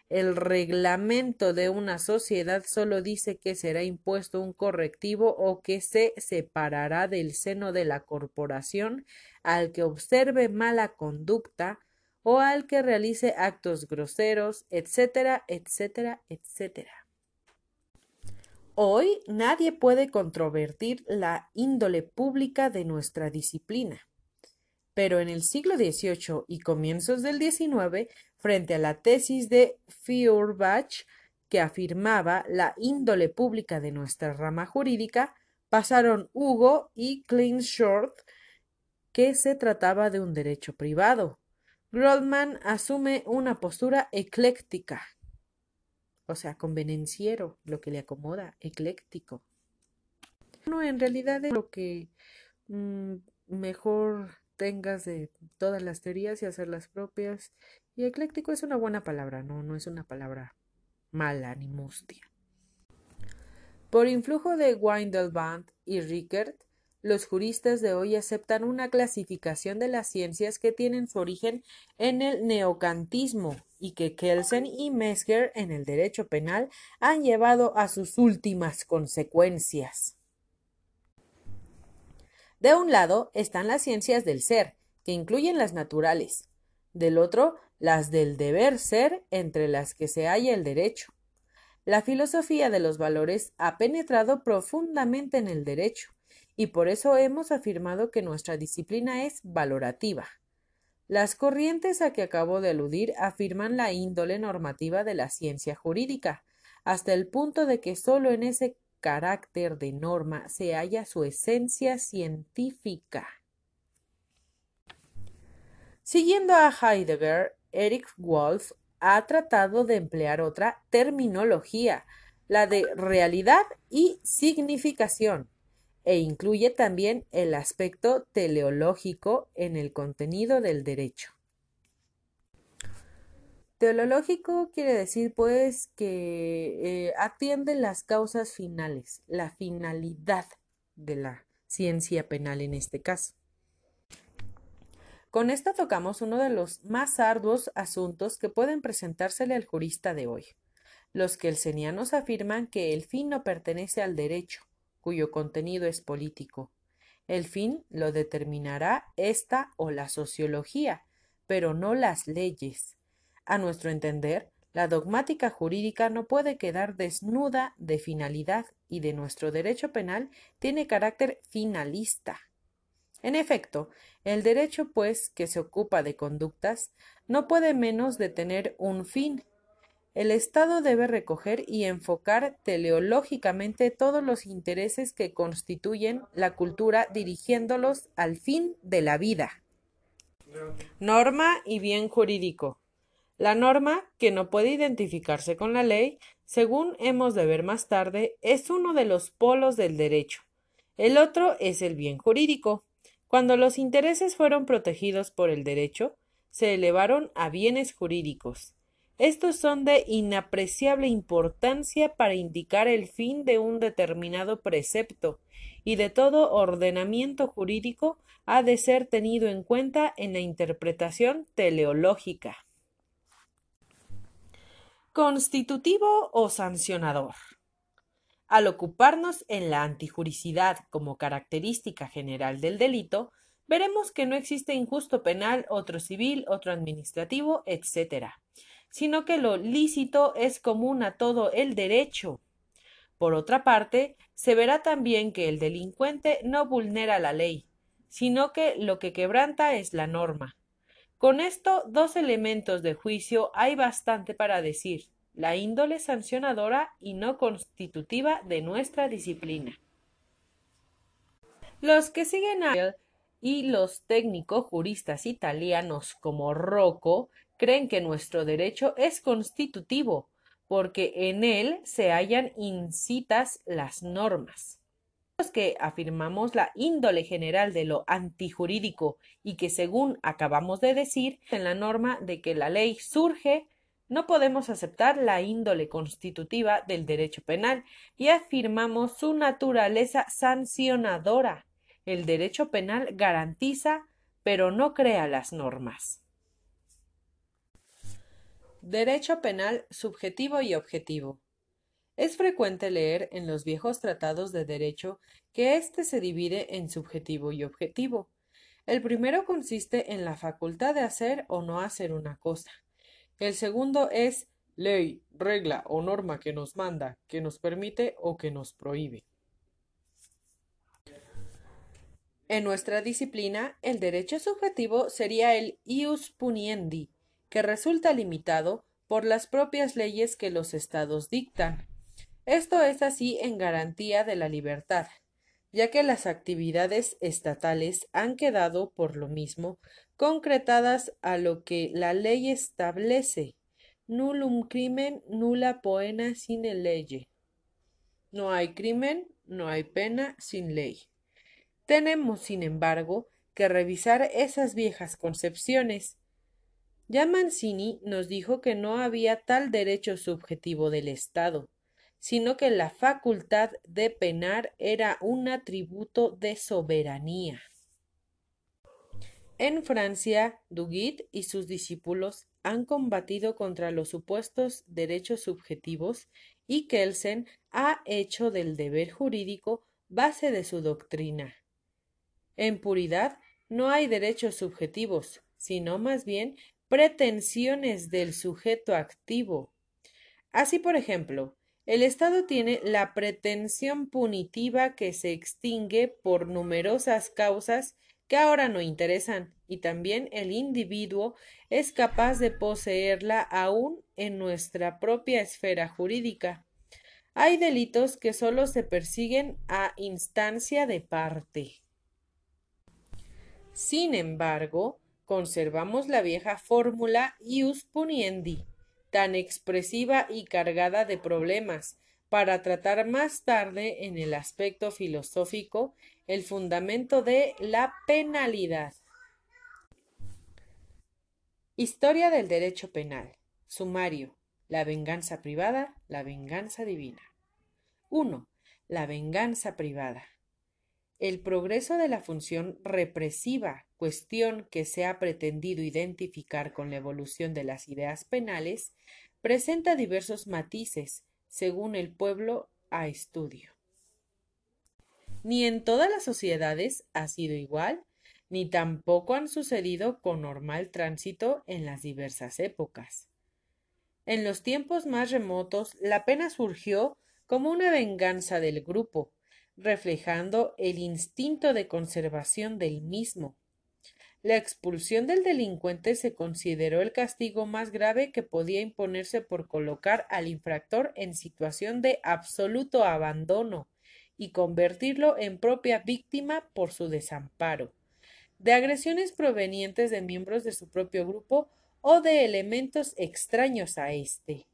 [SPEAKER 1] el reglamento de una sociedad solo dice que será impuesto un correctivo o que se separará del seno de la corporación al que observe mala conducta o al que realice actos groseros, etcétera, etcétera, etcétera. Hoy nadie puede controvertir la índole pública de nuestra disciplina pero en el siglo XVIII y comienzos del XIX, frente a la tesis de Feuerbach, que afirmaba la índole pública de nuestra rama jurídica, pasaron Hugo y Kleinschorth, que se trataba de un derecho privado. Groldman asume una postura ecléctica, o sea, convenenciero, lo que le acomoda, ecléctico. No, en realidad es lo que mm, mejor tengas de todas las teorías y hacer las propias. Y ecléctico es una buena palabra, no, no es una palabra mala ni mustia. Por influjo de Windelband y Rickert, los juristas de hoy aceptan una clasificación de las ciencias que tienen su origen en el neocantismo y que Kelsen y Mesker en el derecho penal han llevado a sus últimas consecuencias. De un lado están las ciencias del ser, que incluyen las naturales, del otro las del deber ser, entre las que se halla el derecho. La filosofía de los valores ha penetrado profundamente en el derecho, y por eso hemos afirmado que nuestra disciplina es valorativa. Las corrientes a que acabo de aludir afirman la índole normativa de la ciencia jurídica, hasta el punto de que sólo en ese carácter de norma se halla su esencia científica. Siguiendo a Heidegger, Eric Wolf ha tratado de emplear otra terminología, la de realidad y significación, e incluye también el aspecto teleológico en el contenido del derecho. Teológico quiere decir pues que eh, atiende las causas finales, la finalidad de la ciencia penal en este caso. Con esto tocamos uno de los más arduos asuntos que pueden presentársele al jurista de hoy. Los kelsenianos afirman que el fin no pertenece al derecho, cuyo contenido es político. El fin lo determinará esta o la sociología, pero no las leyes. A nuestro entender, la dogmática jurídica no puede quedar desnuda de finalidad y de nuestro derecho penal tiene carácter finalista. En efecto, el derecho, pues, que se ocupa de conductas, no puede menos de tener un fin. El Estado debe recoger y enfocar teleológicamente todos los intereses que constituyen la cultura dirigiéndolos al fin de la vida. Norma y bien jurídico. La norma, que no puede identificarse con la ley, según hemos de ver más tarde, es uno de los polos del derecho. El otro es el bien jurídico. Cuando los intereses fueron protegidos por el derecho, se elevaron a bienes jurídicos. Estos son de inapreciable importancia para indicar el fin de un determinado precepto, y de todo ordenamiento jurídico ha de ser tenido en cuenta en la interpretación teleológica. Constitutivo o sancionador. Al ocuparnos en la antijuricidad como característica general del delito, veremos que no existe injusto penal, otro civil, otro administrativo, etc., sino que lo lícito es común a todo el derecho. Por otra parte, se verá también que el delincuente no vulnera la ley, sino que lo que quebranta es la norma. Con esto dos elementos de juicio hay bastante para decir la índole sancionadora y no constitutiva de nuestra disciplina. Los que siguen a y los técnicos juristas italianos como Rocco creen que nuestro derecho es constitutivo, porque en él se hallan incitas las normas. Que afirmamos la índole general de lo antijurídico y que según acabamos de decir en la norma de que la ley surge no podemos aceptar la índole constitutiva del derecho penal y afirmamos su naturaleza sancionadora. El derecho penal garantiza, pero no crea las normas. Derecho penal subjetivo y objetivo. Es frecuente leer en los viejos tratados de derecho que éste se divide en subjetivo y objetivo. El primero consiste en la facultad de hacer o no hacer una cosa. El segundo es ley, regla o norma que nos manda, que nos permite o que nos prohíbe. En nuestra disciplina, el derecho subjetivo sería el ius puniendi, que resulta limitado por las propias leyes que los estados dictan. Esto es así en garantía de la libertad, ya que las actividades estatales han quedado, por lo mismo, concretadas a lo que la ley establece. Nullum crimen, nulla poena sine lege. No hay crimen, no hay pena sin ley. Tenemos, sin embargo, que revisar esas viejas concepciones. Ya Mancini nos dijo que no había tal derecho subjetivo del Estado, sino que la facultad de penar era un atributo de soberanía. En Francia, Duguit y sus discípulos han combatido contra los supuestos derechos subjetivos y Kelsen ha hecho del deber jurídico base de su doctrina. En puridad no hay derechos subjetivos, sino más bien pretensiones del sujeto activo. Así, por ejemplo, el Estado tiene la pretensión punitiva que se extingue por numerosas causas que ahora no interesan, y también el individuo es capaz de poseerla aún en nuestra propia esfera jurídica. Hay delitos que sólo se persiguen a instancia de parte. Sin embargo, conservamos la vieja fórmula ius puniendi, tan expresiva y cargada de problemas, para tratar más tarde en el aspecto filosófico el fundamento de la penalidad. Historia del derecho penal. Sumario. La venganza privada, la venganza divina. 1. La venganza privada. El progreso de la función represiva, cuestión que se ha pretendido identificar con la evolución de las ideas penales, presenta diversos matices según el pueblo a estudio. Ni en todas las sociedades ha sido igual, ni tampoco han sucedido con normal tránsito en las diversas épocas. En los tiempos más remotos, la pena surgió como una venganza del grupo, reflejando el instinto de conservación del mismo. La expulsión del delincuente se consideró el castigo más grave que podía imponerse por colocar al infractor en situación de absoluto abandono y convertirlo en propia víctima por su desamparo, de agresiones provenientes de miembros de su propio grupo o de elementos extraños a éste.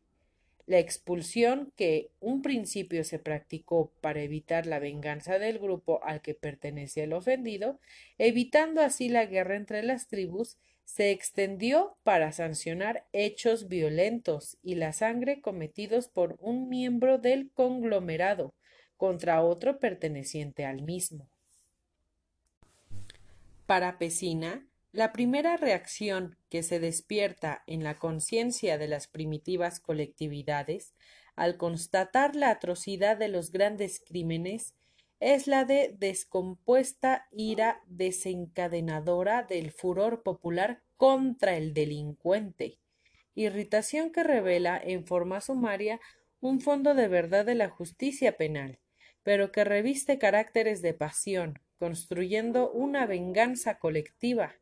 [SPEAKER 1] La expulsión, que un principio se practicó para evitar la venganza del grupo al que pertenece el ofendido, evitando así la guerra entre las tribus, se extendió para sancionar hechos violentos y la sangre cometidos por un miembro del conglomerado contra otro perteneciente al mismo. Para Pesina, la primera reacción que se despierta en la conciencia de las primitivas colectividades al constatar la atrocidad de los grandes crímenes es la de descompuesta ira desencadenadora del furor popular contra el delincuente, irritación que revela en forma sumaria un fondo de verdad de la justicia penal, pero que reviste caracteres de pasión, construyendo una venganza colectiva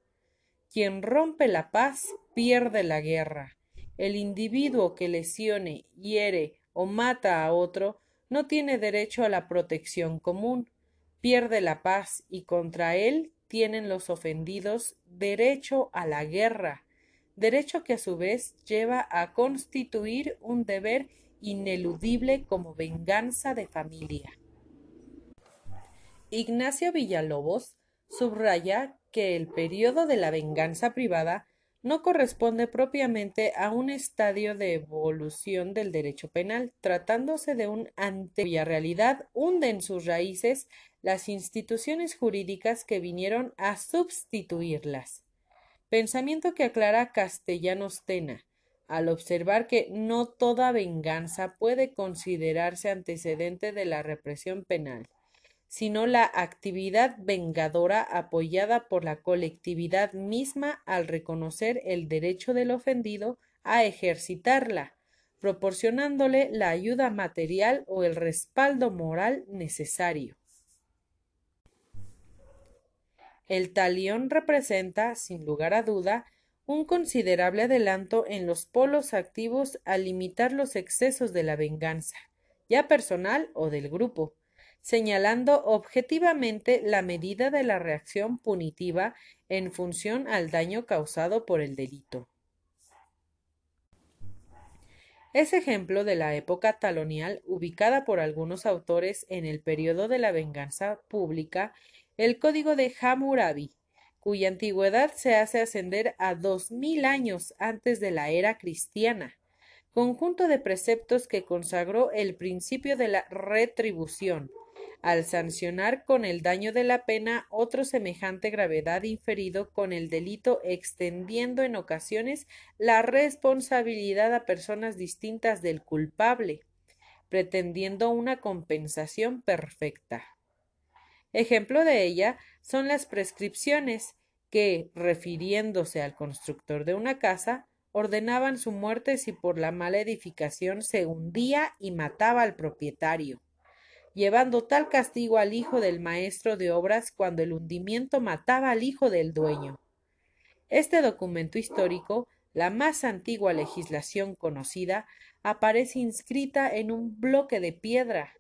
[SPEAKER 1] quien rompe la paz pierde la guerra. El individuo que lesione, hiere o mata a otro no tiene derecho a la protección común, pierde la paz y contra él tienen los ofendidos derecho a la guerra, derecho que a su vez lleva a constituir un deber ineludible como venganza de familia. Ignacio Villalobos subraya que el periodo de la venganza privada no corresponde propiamente a un estadio de evolución del derecho penal, tratándose de un ante cuya realidad hunde en sus raíces las instituciones jurídicas que vinieron a sustituirlas. Pensamiento que aclara Castellanos Tena, al observar que no toda venganza puede considerarse antecedente de la represión penal sino la actividad vengadora apoyada por la colectividad misma al reconocer el derecho del ofendido a ejercitarla, proporcionándole la ayuda material o el respaldo moral necesario. El talión representa, sin lugar a duda, un considerable adelanto en los polos activos al limitar los excesos de la venganza, ya personal o del grupo, señalando objetivamente la medida de la reacción punitiva en función al daño causado por el delito. Es ejemplo de la época talonial ubicada por algunos autores en el periodo de la venganza pública el Código de Hammurabi, cuya antigüedad se hace ascender a dos mil años antes de la era cristiana, conjunto de preceptos que consagró el principio de la retribución, al sancionar con el daño de la pena otro semejante gravedad inferido con el delito extendiendo en ocasiones la responsabilidad a personas distintas del culpable, pretendiendo una compensación perfecta. Ejemplo de ella son las prescripciones que, refiriéndose al constructor de una casa, ordenaban su muerte si por la mala edificación se hundía y mataba al propietario llevando tal castigo al hijo del maestro de obras cuando el hundimiento mataba al hijo del dueño. Este documento histórico, la más antigua legislación conocida, aparece inscrita en un bloque de piedra.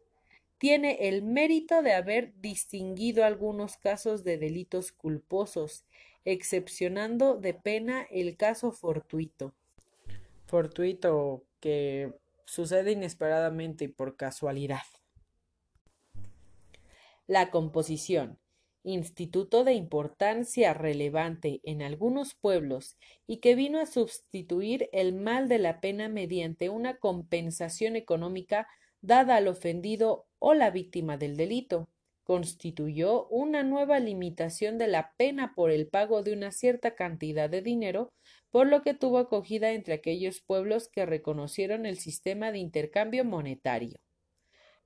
[SPEAKER 1] Tiene el mérito de haber distinguido algunos casos de delitos culposos, excepcionando de pena el caso fortuito. Fortuito que sucede inesperadamente y por casualidad. La composición, instituto de importancia relevante en algunos pueblos y que vino a sustituir el mal de la pena mediante una compensación económica dada al ofendido o la víctima del delito, constituyó una nueva limitación de la pena por el pago de una cierta cantidad de dinero, por lo que tuvo acogida entre aquellos pueblos que reconocieron el sistema de intercambio monetario.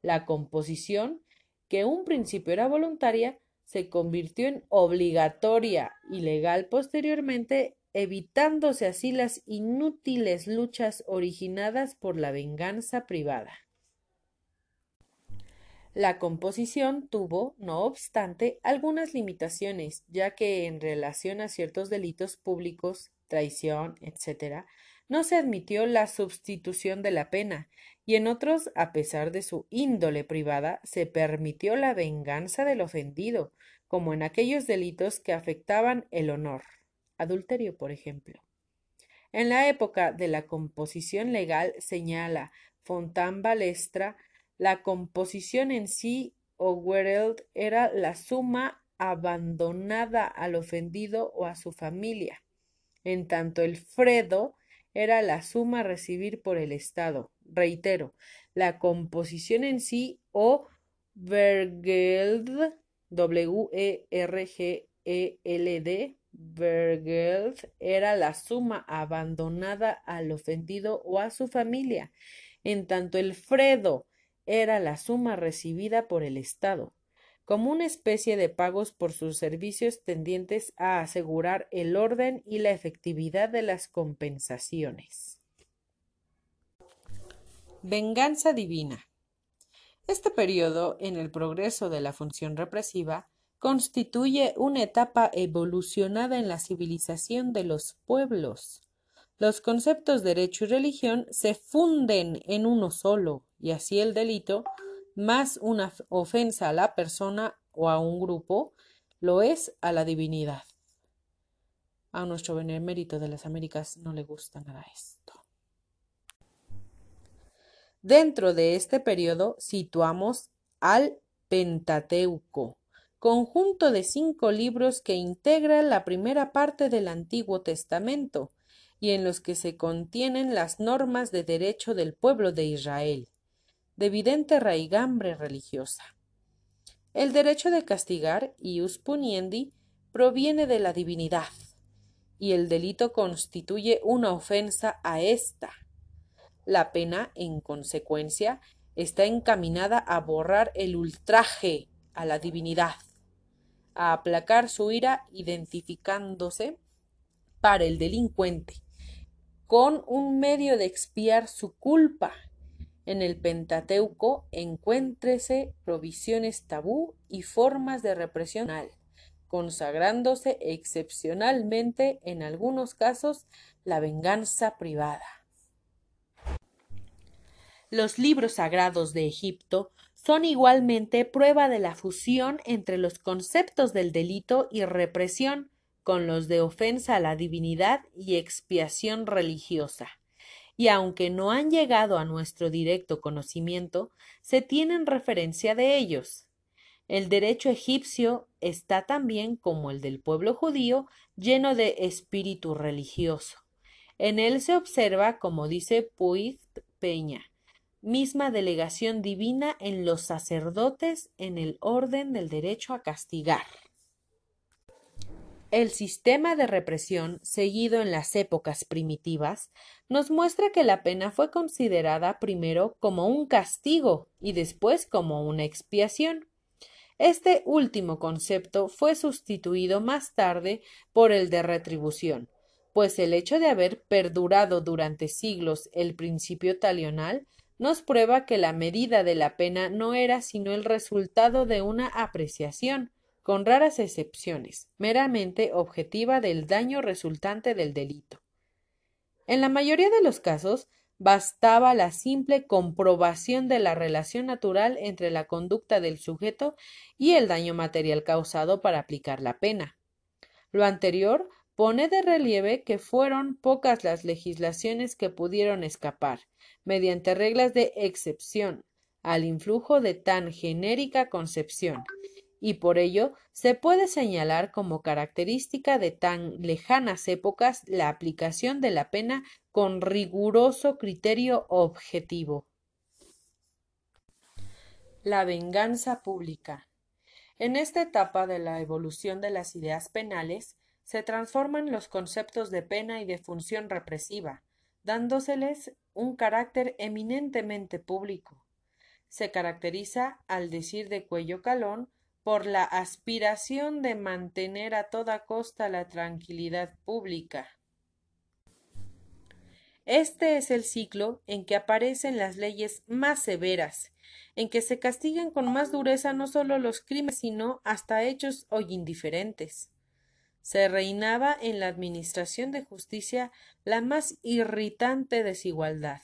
[SPEAKER 1] La composición que un principio era voluntaria, se convirtió en obligatoria y legal posteriormente, evitándose así las inútiles luchas originadas por la venganza privada. La composición tuvo, no obstante, algunas limitaciones, ya que en relación a ciertos delitos públicos, traición, etc., no se admitió la sustitución de la pena, y en otros, a pesar de su índole privada, se permitió la venganza del ofendido, como en aquellos delitos que afectaban el honor, adulterio, por ejemplo. En la época de la composición legal, señala Fontán Balestra, la composición en sí o Wereld era la suma abandonada al ofendido o a su familia, en tanto el fredo era la suma a recibir por el Estado. Reitero, la composición en sí o Vergeld, W-E-R-G-E-L-D, Vergeld era la suma abandonada al ofendido o a su familia, en tanto el fredo era la suma recibida por el Estado, como una especie de pagos por sus servicios tendientes a asegurar el orden y la efectividad de las compensaciones. Venganza divina. Este periodo en el progreso de la función represiva constituye una etapa evolucionada en la civilización de los pueblos. Los conceptos derecho y religión se funden en uno solo, y así el delito, más una ofensa a la persona o a un grupo, lo es a la divinidad. A nuestro benemérito de las Américas no le gusta nada esto. Dentro de este periodo situamos al Pentateuco, conjunto de cinco libros que integra la primera parte del Antiguo Testamento, y en los que se contienen las normas de derecho del pueblo de Israel, de evidente raigambre religiosa. El derecho de castigar, ius puniendi, proviene de la divinidad, y el delito constituye una ofensa a ésta. La pena, en consecuencia, está encaminada a borrar el ultraje a la divinidad, a aplacar su ira identificándose para el delincuente con un medio de expiar su culpa. En el Pentateuco encuéntrese provisiones tabú y formas de represión, consagrándose excepcionalmente en algunos casos la venganza privada. Los libros sagrados de Egipto son igualmente prueba de la fusión entre los conceptos del delito y represión, con los de ofensa a la divinidad y expiación religiosa. Y aunque no han llegado a nuestro directo conocimiento, se tienen referencia de ellos. El derecho egipcio está también, como el del pueblo judío, lleno de espíritu religioso. En él se observa, como dice Puig Peña, misma delegación divina en los sacerdotes en el orden del derecho a castigar. El sistema de represión seguido en las épocas primitivas nos muestra que la pena fue considerada primero como un castigo y después como una expiación. Este último concepto fue sustituido más tarde por el de retribución, pues el hecho de haber perdurado durante siglos el principio talional nos prueba que la medida de la pena no era sino el resultado de una apreciación, con raras excepciones, meramente objetiva del daño resultante del delito. En la mayoría de los casos, bastaba la simple comprobación de la relación natural entre la conducta del sujeto y el daño material causado para aplicar la pena. Lo anterior pone de relieve que fueron pocas las legislaciones que pudieron escapar, mediante reglas de excepción, al influjo de tan genérica concepción, y por ello se puede señalar como característica de tan lejanas épocas la aplicación de la pena con riguroso criterio objetivo. La venganza pública. En esta etapa de la evolución de las ideas penales se transforman los conceptos de pena y de función represiva, dándoseles un carácter eminentemente público se caracteriza, al decir de Cuello Calón, por la aspiración de mantener a toda costa la tranquilidad pública. Este es el ciclo en que aparecen las leyes más severas, en que se castigan con más dureza no solo los crímenes, sino hasta hechos hoy indiferentes. Se reinaba en la administración de justicia la más irritante desigualdad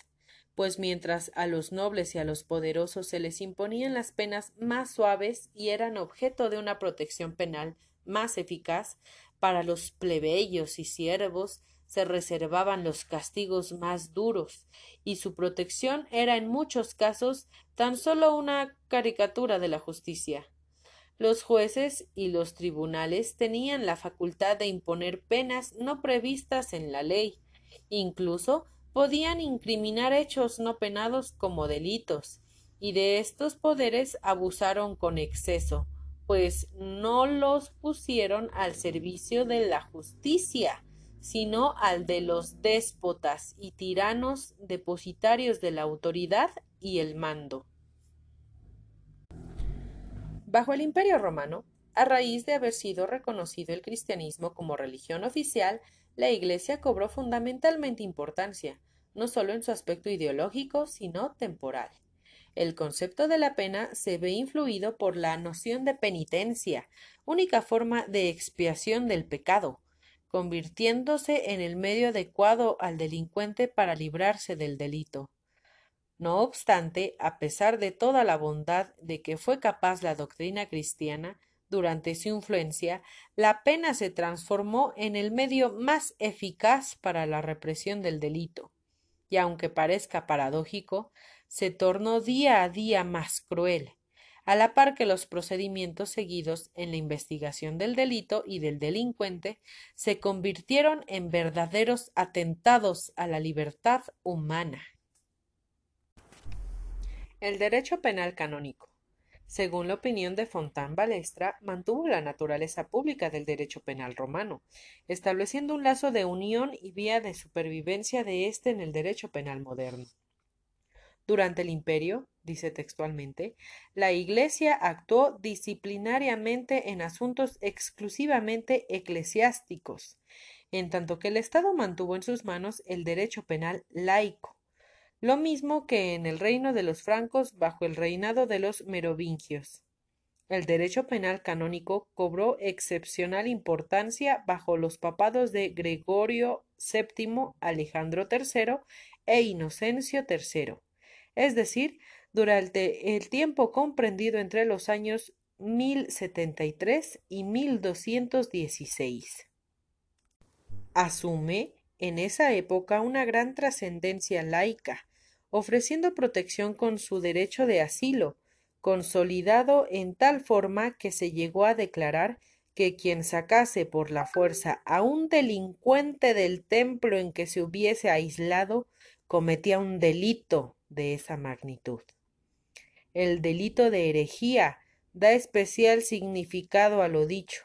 [SPEAKER 1] pues mientras a los nobles y a los poderosos se les imponían las penas más suaves y eran objeto de una protección penal más eficaz, para los plebeyos y siervos se reservaban los castigos más duros, y su protección era en muchos casos tan solo una caricatura de la justicia. Los jueces y los tribunales tenían la facultad de imponer penas no previstas en la ley, incluso podían incriminar hechos no penados como delitos, y de estos poderes abusaron con exceso, pues no los pusieron al servicio de la justicia, sino al de los déspotas y tiranos depositarios de la autoridad y el mando. Bajo el Imperio romano, a raíz de haber sido reconocido el cristianismo como religión oficial, la Iglesia cobró fundamentalmente importancia, no solo en su aspecto ideológico, sino temporal. El concepto de la pena se ve influido por la noción de penitencia, única forma de expiación del pecado, convirtiéndose en el medio adecuado al delincuente para librarse del delito. No obstante, a pesar de toda la bondad de que fue capaz la doctrina cristiana, durante su influencia, la pena se transformó en el medio más eficaz para la represión del delito, y aunque parezca paradójico, se tornó día a día más cruel, a la par que los procedimientos seguidos en la investigación del delito y del delincuente se convirtieron en verdaderos atentados a la libertad humana. El derecho penal canónico según la opinión de Fontán Balestra, mantuvo la naturaleza pública del derecho penal romano, estableciendo un lazo de unión y vía de supervivencia de éste en el derecho penal moderno. Durante el imperio, dice textualmente, la Iglesia actuó disciplinariamente en asuntos exclusivamente eclesiásticos, en tanto que el Estado mantuvo en sus manos el derecho penal laico, lo mismo que en el reino de los francos bajo el reinado de los merovingios. El derecho penal canónico cobró excepcional importancia bajo los papados de Gregorio VII, Alejandro III e Inocencio III, es decir, durante el tiempo comprendido entre los años 1073 y 1216. Asume en esa época una gran trascendencia laica, ofreciendo protección con su derecho de asilo, consolidado en tal forma que se llegó a declarar que quien sacase por la fuerza a un delincuente del templo en que se hubiese aislado cometía un delito de esa magnitud. El delito de herejía da especial significado a lo dicho,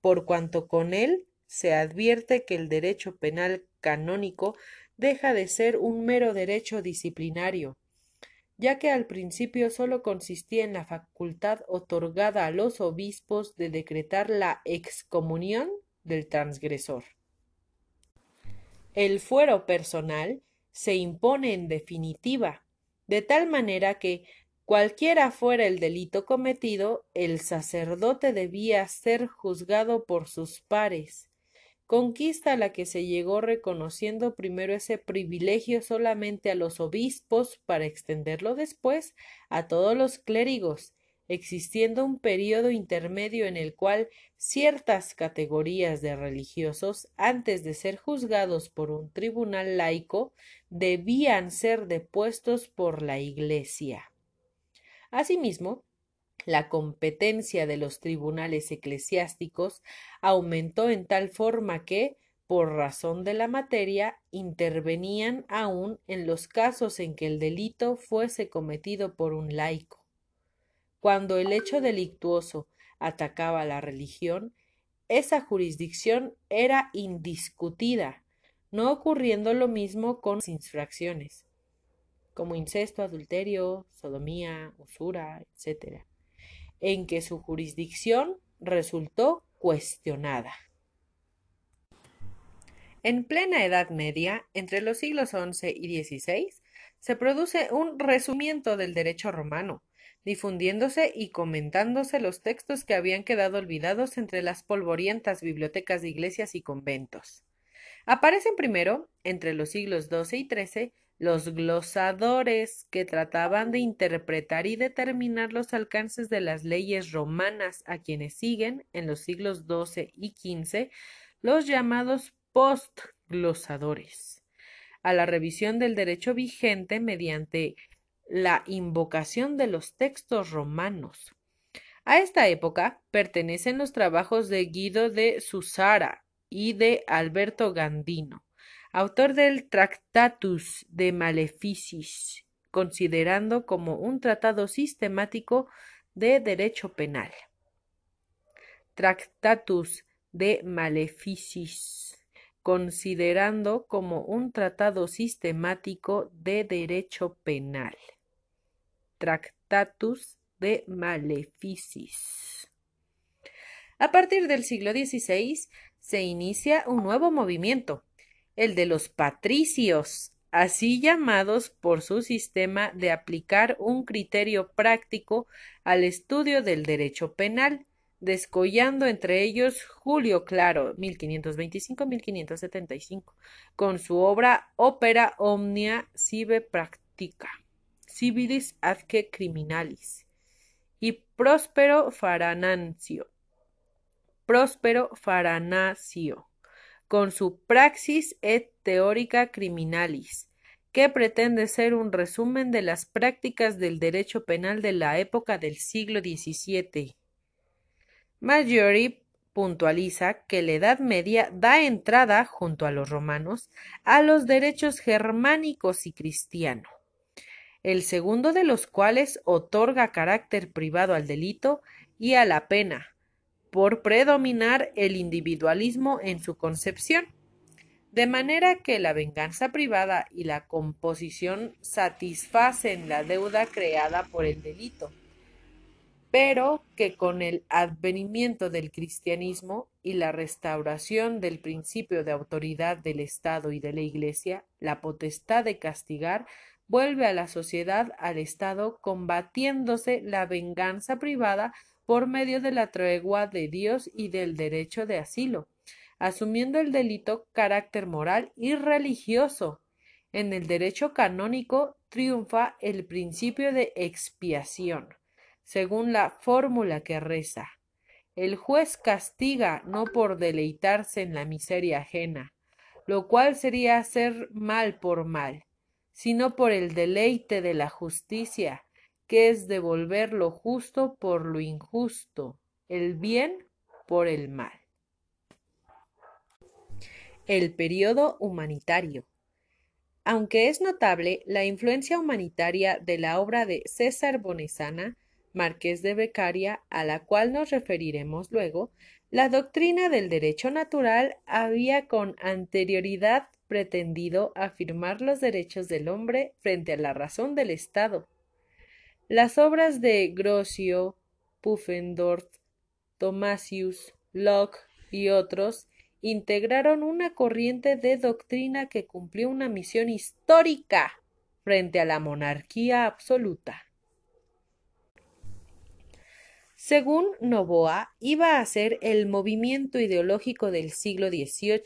[SPEAKER 1] por cuanto con él se advierte que el derecho penal canónico deja de ser un mero derecho disciplinario, ya que al principio sólo consistía en la facultad otorgada a los obispos de decretar la excomunión del transgresor. El fuero personal se impone en definitiva, de tal manera que cualquiera fuera el delito cometido, el sacerdote debía ser juzgado por sus pares, conquista a la que se llegó reconociendo primero ese privilegio solamente a los obispos para extenderlo después a todos los clérigos, existiendo un periodo intermedio en el cual ciertas categorías de religiosos, antes de ser juzgados por un tribunal laico, debían ser depuestos por la Iglesia. Asimismo, la competencia de los tribunales eclesiásticos aumentó en tal forma que, por razón de la materia, intervenían aún en los casos en que el delito fuese cometido por un laico. Cuando el hecho delictuoso atacaba la religión, esa jurisdicción era indiscutida, no ocurriendo lo mismo con las infracciones. como incesto, adulterio, sodomía, usura, etc., en que su jurisdicción resultó cuestionada. En plena Edad Media, entre los siglos XI y XVI, se produce un resumiento del derecho romano, difundiéndose y comentándose los textos que habían quedado olvidados entre las polvorientas bibliotecas de iglesias y conventos. Aparecen primero, entre los siglos XII y XIII, los glosadores que trataban de interpretar y determinar los alcances de las leyes romanas a quienes siguen, en los siglos XII y XV, los llamados postglosadores, a la revisión del derecho vigente mediante la invocación de los textos romanos. A esta época pertenecen los trabajos de Guido de Susara y de Alberto Gandino, autor del Tractatus de Maleficis, considerando como un tratado sistemático de derecho penal. Tractatus de Maleficis, considerando como un tratado sistemático de derecho penal. Tractatus de Maleficis. A partir del siglo XVI se inicia un nuevo movimiento, el de los patricios, así llamados por su sistema de aplicar un criterio práctico al estudio del derecho penal, descollando entre ellos Julio Claro, 1525-1575, con su obra Opera Omnia Sive Practica civilis adque criminalis, y Próspero Faranancio. Próspero Faranasio, con su Praxis et Teorica Criminalis, que pretende ser un resumen de las prácticas del derecho penal de la época del siglo XVII. Maggiore puntualiza que la Edad Media da entrada, junto a los romanos, a los derechos germánicos y cristianos el segundo de los cuales otorga carácter privado al delito y a la pena, por predominar el individualismo en su concepción, de manera que la venganza privada y la composición satisfacen la deuda creada por el delito, pero que con el advenimiento del cristianismo y la restauración del principio de autoridad del Estado y de la Iglesia, la potestad de castigar vuelve a la sociedad, al Estado, combatiéndose la venganza privada por medio de la tregua de Dios y del derecho de asilo, asumiendo el delito carácter moral y religioso. En el derecho canónico triunfa el principio de expiación, según la fórmula que reza. El juez castiga no por deleitarse en la miseria ajena, lo cual sería hacer mal por mal, sino por el deleite de la justicia, que es devolver lo justo por lo injusto, el bien por el mal. El periodo humanitario. Aunque es notable la influencia humanitaria de la obra de César Bonesana, marqués de Becaria, a la cual nos referiremos luego, la doctrina del derecho natural había con anterioridad pretendido afirmar los derechos del hombre frente a la razón del Estado. Las obras de Grocio, Pufendorf, Thomasius, Locke y otros integraron una corriente de doctrina que cumplió una misión histórica frente a la monarquía absoluta. Según Novoa, iba a ser el movimiento ideológico del siglo XVIII,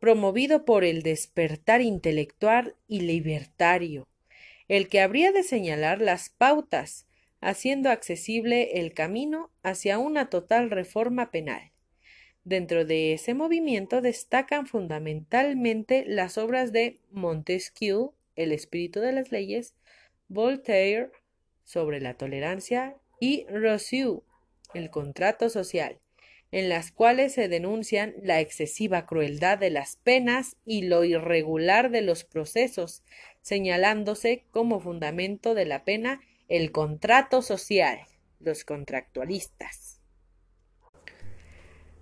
[SPEAKER 1] promovido por el despertar intelectual y libertario, el que habría de señalar las pautas, haciendo accesible el camino hacia una total reforma penal. Dentro de ese movimiento destacan fundamentalmente las obras de Montesquieu, El espíritu de las leyes, Voltaire, sobre la tolerancia, y Rousseau, El contrato social, en las cuales se denuncian la excesiva crueldad de las penas y lo irregular de los procesos, señalándose como fundamento de la pena el contrato social, los contractualistas.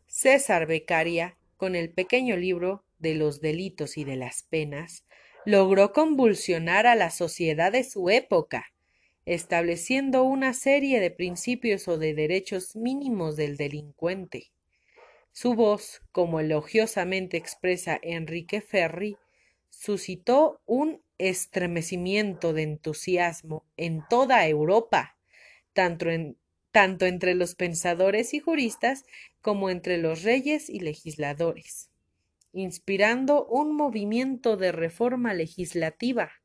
[SPEAKER 1] César Beccaria, con el pequeño libro de los delitos y de las penas, logró convulsionar a la sociedad de su época, estableciendo una serie de principios o de derechos mínimos del delincuente. Su voz, como elogiosamente expresa Enrique Ferri, suscitó un estremecimiento de entusiasmo en toda Europa, tanto, tanto entre los pensadores y juristas como entre los reyes y legisladores, inspirando un movimiento de reforma legislativa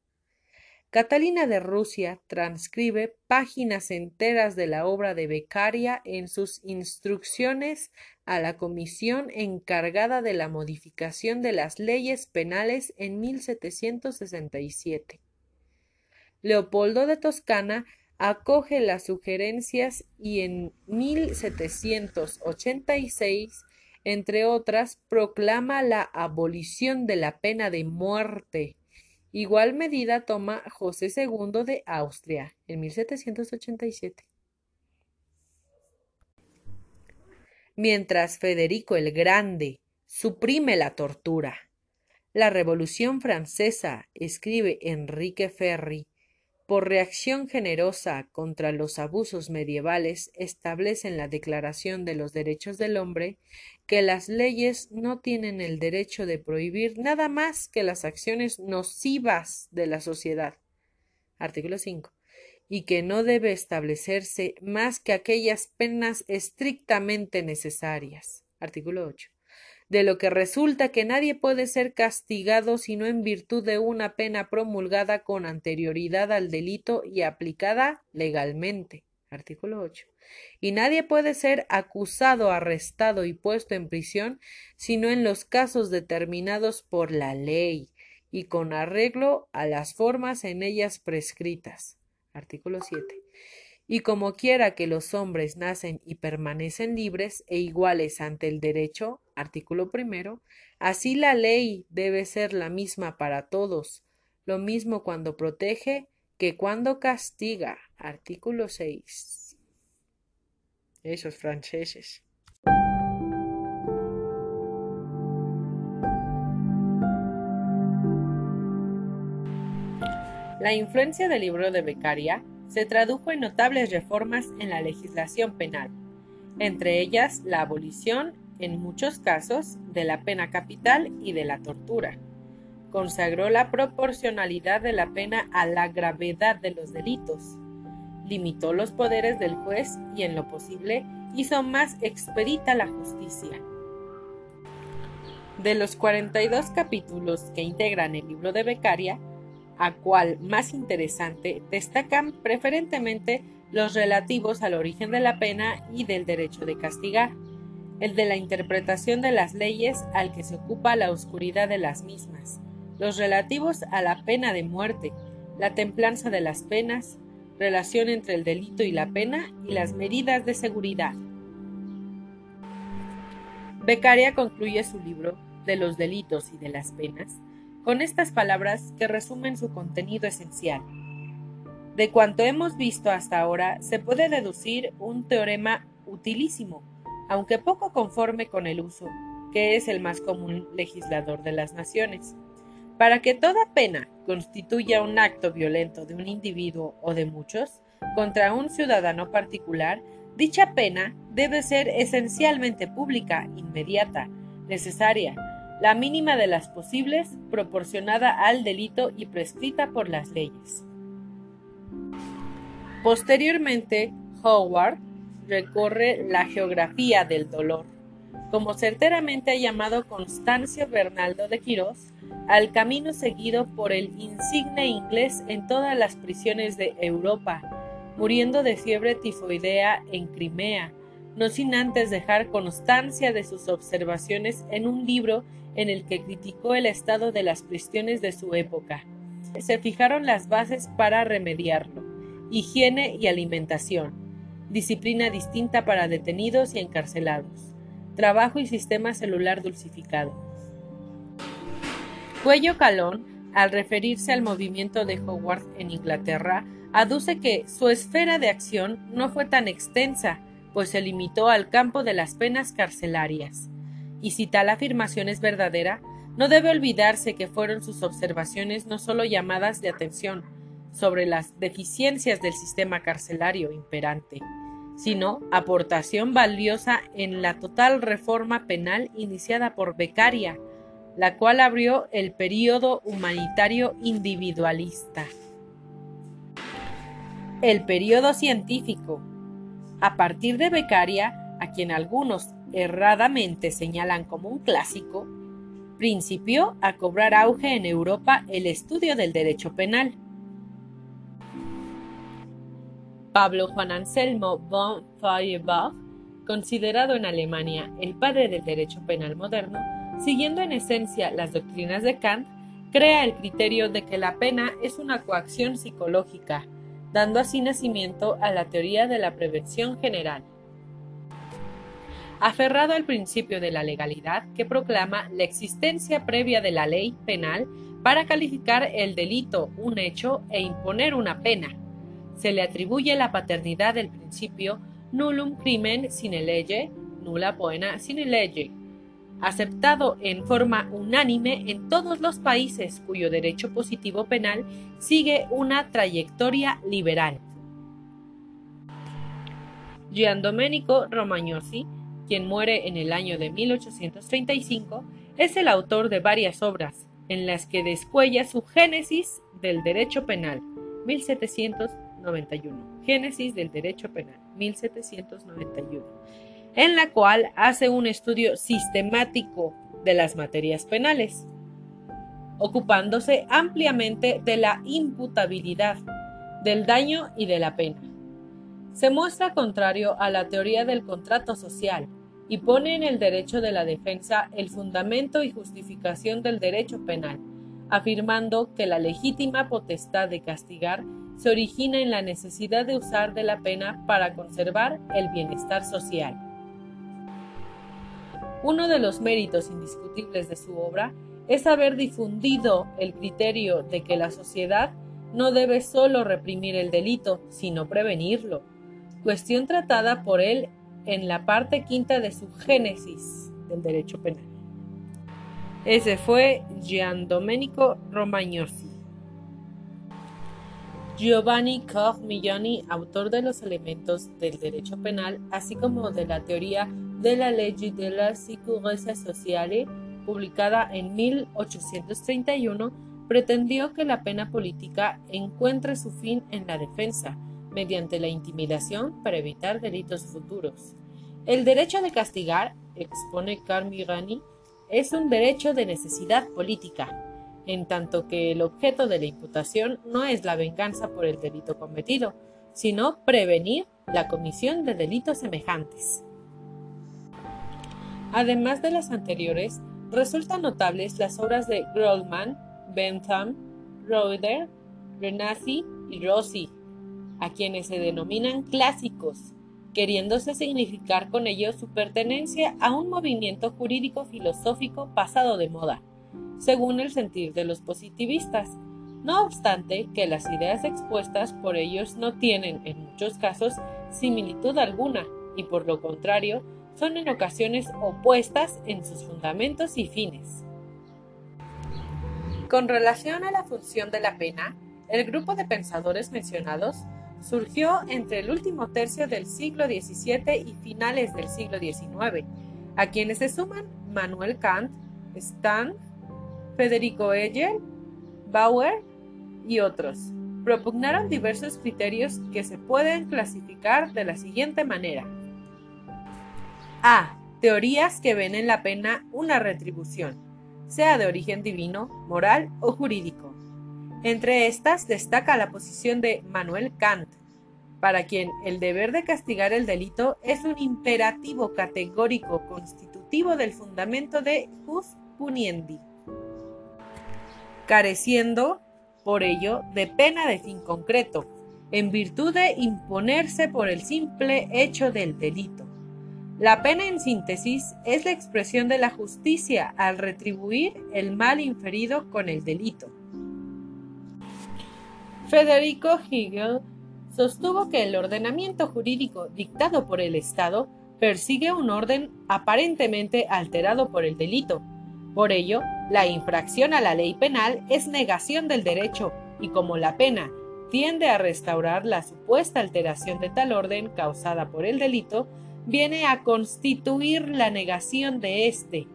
[SPEAKER 1] Catalina de Rusia transcribe páginas enteras de la obra de Beccaria en sus instrucciones a la comisión encargada de la modificación de las leyes penales en 1767. Leopoldo de Toscana acoge las sugerencias y en 1786, entre otras, proclama la abolición de la pena de muerte Igual medida toma José II de Austria en 1787. Mientras Federico el Grande suprime la tortura. La Revolución Francesa, escribe Enrique Ferri, por reacción generosa contra los abusos medievales, establece en la Declaración de los Derechos del Hombre que las leyes no tienen el derecho de prohibir nada más que las acciones nocivas de la sociedad. Artículo 5. Y que no debe establecerse más que aquellas penas estrictamente necesarias. Artículo 8 de lo que resulta que nadie puede ser castigado sino en virtud de una pena promulgada con anterioridad al delito y aplicada legalmente. Artículo 8. Y nadie puede ser acusado, arrestado y puesto en prisión sino en los casos determinados por la ley y con arreglo a las formas en ellas prescritas. Artículo 7 y como quiera que los hombres nacen y permanecen libres e iguales ante el derecho, artículo primero, así la ley debe ser la misma para todos, lo mismo cuando protege que cuando castiga, artículo 6. Esos franceses. La influencia del libro de Beccaria se tradujo en notables reformas en la legislación penal, entre ellas la abolición, en muchos casos, de la pena capital y de la tortura. Consagró la proporcionalidad de la pena a la gravedad de los delitos. Limitó los poderes del juez y, en lo posible, hizo más expedita la justicia. De los 42 capítulos que integran el libro de Becaria, a cual más interesante destacan preferentemente los relativos al origen de la pena y del derecho de castigar, el de la interpretación de las leyes al que se ocupa la oscuridad de las mismas, los relativos a la pena de muerte, la templanza de las penas, relación entre el delito y la pena y las medidas de seguridad. Beccaria concluye su libro de los delitos y de las penas con estas palabras que resumen su contenido esencial. De cuanto hemos visto hasta ahora, se puede deducir un teorema utilísimo, aunque poco conforme con el uso, que es el más común legislador de las naciones. Para que toda pena constituya un acto violento de un individuo o de muchos contra un ciudadano particular, dicha pena debe ser esencialmente pública, inmediata, necesaria, la mínima de las posibles, proporcionada al delito y prescrita por las leyes. Posteriormente, Howard recorre la geografía del dolor, como certeramente ha llamado Constancio Bernaldo de Quirós, al camino seguido por el insigne inglés en todas las prisiones de Europa, muriendo de fiebre tifoidea en Crimea, no sin antes dejar constancia de sus observaciones en un libro en el que criticó el estado de las prisiones de su época. Se fijaron las bases para remediarlo. Higiene y alimentación. Disciplina distinta para detenidos y encarcelados. Trabajo y sistema celular dulcificado. Cuello Calón, al referirse al movimiento de Howard en Inglaterra, aduce que su esfera de acción no fue tan extensa, pues se limitó al campo de las penas carcelarias y si tal afirmación es verdadera, No debe olvidarse que fueron sus observaciones no solo llamadas de atención sobre las deficiencias del sistema carcelario imperante, sino aportación valiosa en la total reforma penal iniciada por Beccaria, la cual abrió el período humanitario individualista. El período científico. A partir de Beccaria, a quien algunos erradamente señalan como un clásico, principió a cobrar auge en Europa el estudio del derecho penal. Pablo Juan Anselmo von Feuerbach, considerado en Alemania el padre del derecho penal moderno, siguiendo en esencia las doctrinas de Kant, crea el criterio de que la pena es una coacción psicológica, dando así nacimiento a la teoría de la prevención general aferrado al principio de la legalidad que proclama la existencia previa de la ley penal para calificar el delito, un hecho e imponer una pena. Se le atribuye la paternidad del principio nullum crimen sine lege, nulla pena sine lege, aceptado en forma unánime en todos los países cuyo derecho positivo penal sigue una trayectoria liberal. Gian Domenico Romagnosi quien muere en el año de 1835, es el autor de varias obras en las que descuella su génesis del derecho penal, 1791. Génesis del derecho penal, 1791, en la cual hace un estudio sistemático de las materias penales, ocupándose ampliamente de la imputabilidad, del daño y de la pena. Se muestra contrario a la teoría del contrato social, y pone en el derecho de la defensa el fundamento y justificación del derecho penal, afirmando que la legítima potestad de castigar se origina en la necesidad de usar de la pena para conservar el bienestar social. Uno de los méritos indiscutibles de su obra es haber difundido el criterio de que la sociedad no debe solo reprimir el delito, sino prevenirlo, cuestión tratada por él en la parte quinta de su Génesis del derecho penal. Ese fue Gian Domenico Romagnosi. Giovanni Cormigliani, autor de los elementos del derecho penal, así como de la teoría de la ley de la Sécurité Sociale, publicada en 1831, pretendió que la pena política encuentre su fin en la defensa, mediante la intimidación para evitar delitos futuros. El derecho de castigar, expone Carmigani, es un derecho de necesidad política, en tanto que el objeto de la imputación no es la venganza por el delito cometido, sino prevenir la comisión de delitos semejantes. Además de las anteriores, resultan notables las obras de Grollman, Bentham, Roeder, Renassi y Rossi, a quienes se denominan clásicos, queriéndose significar con ello su pertenencia a un movimiento jurídico filosófico pasado de moda, según el sentir de los positivistas. No obstante que las ideas expuestas por ellos no tienen, en muchos casos, similitud alguna, y por lo contrario, son en ocasiones opuestas en sus fundamentos y fines. Con relación a la función de la pena, el grupo de pensadores mencionados surgió entre el último tercio del siglo XVII y finales del siglo XIX, a quienes se suman Manuel Kant, Stan, Federico Hegel, Bauer y otros. Propugnaron diversos criterios que se pueden clasificar de la siguiente manera. A. Teorías que ven en la pena una retribución, sea de origen divino, moral o jurídico. Entre estas destaca la posición de Manuel Kant, para quien el deber de castigar el delito es un imperativo categórico constitutivo del fundamento de jus puniendi, careciendo, por ello, de pena de fin concreto, en virtud de imponerse por el simple hecho del delito. La pena en síntesis es la expresión de la justicia al retribuir el mal inferido con el delito. Federico Hegel sostuvo que el ordenamiento jurídico dictado por el Estado persigue un orden aparentemente alterado por el delito. Por ello, La infracción a la ley penal es negación del derecho y como la pena tiende a restaurar la supuesta alteración de tal orden causada por el delito, viene a constituir la negación de éste,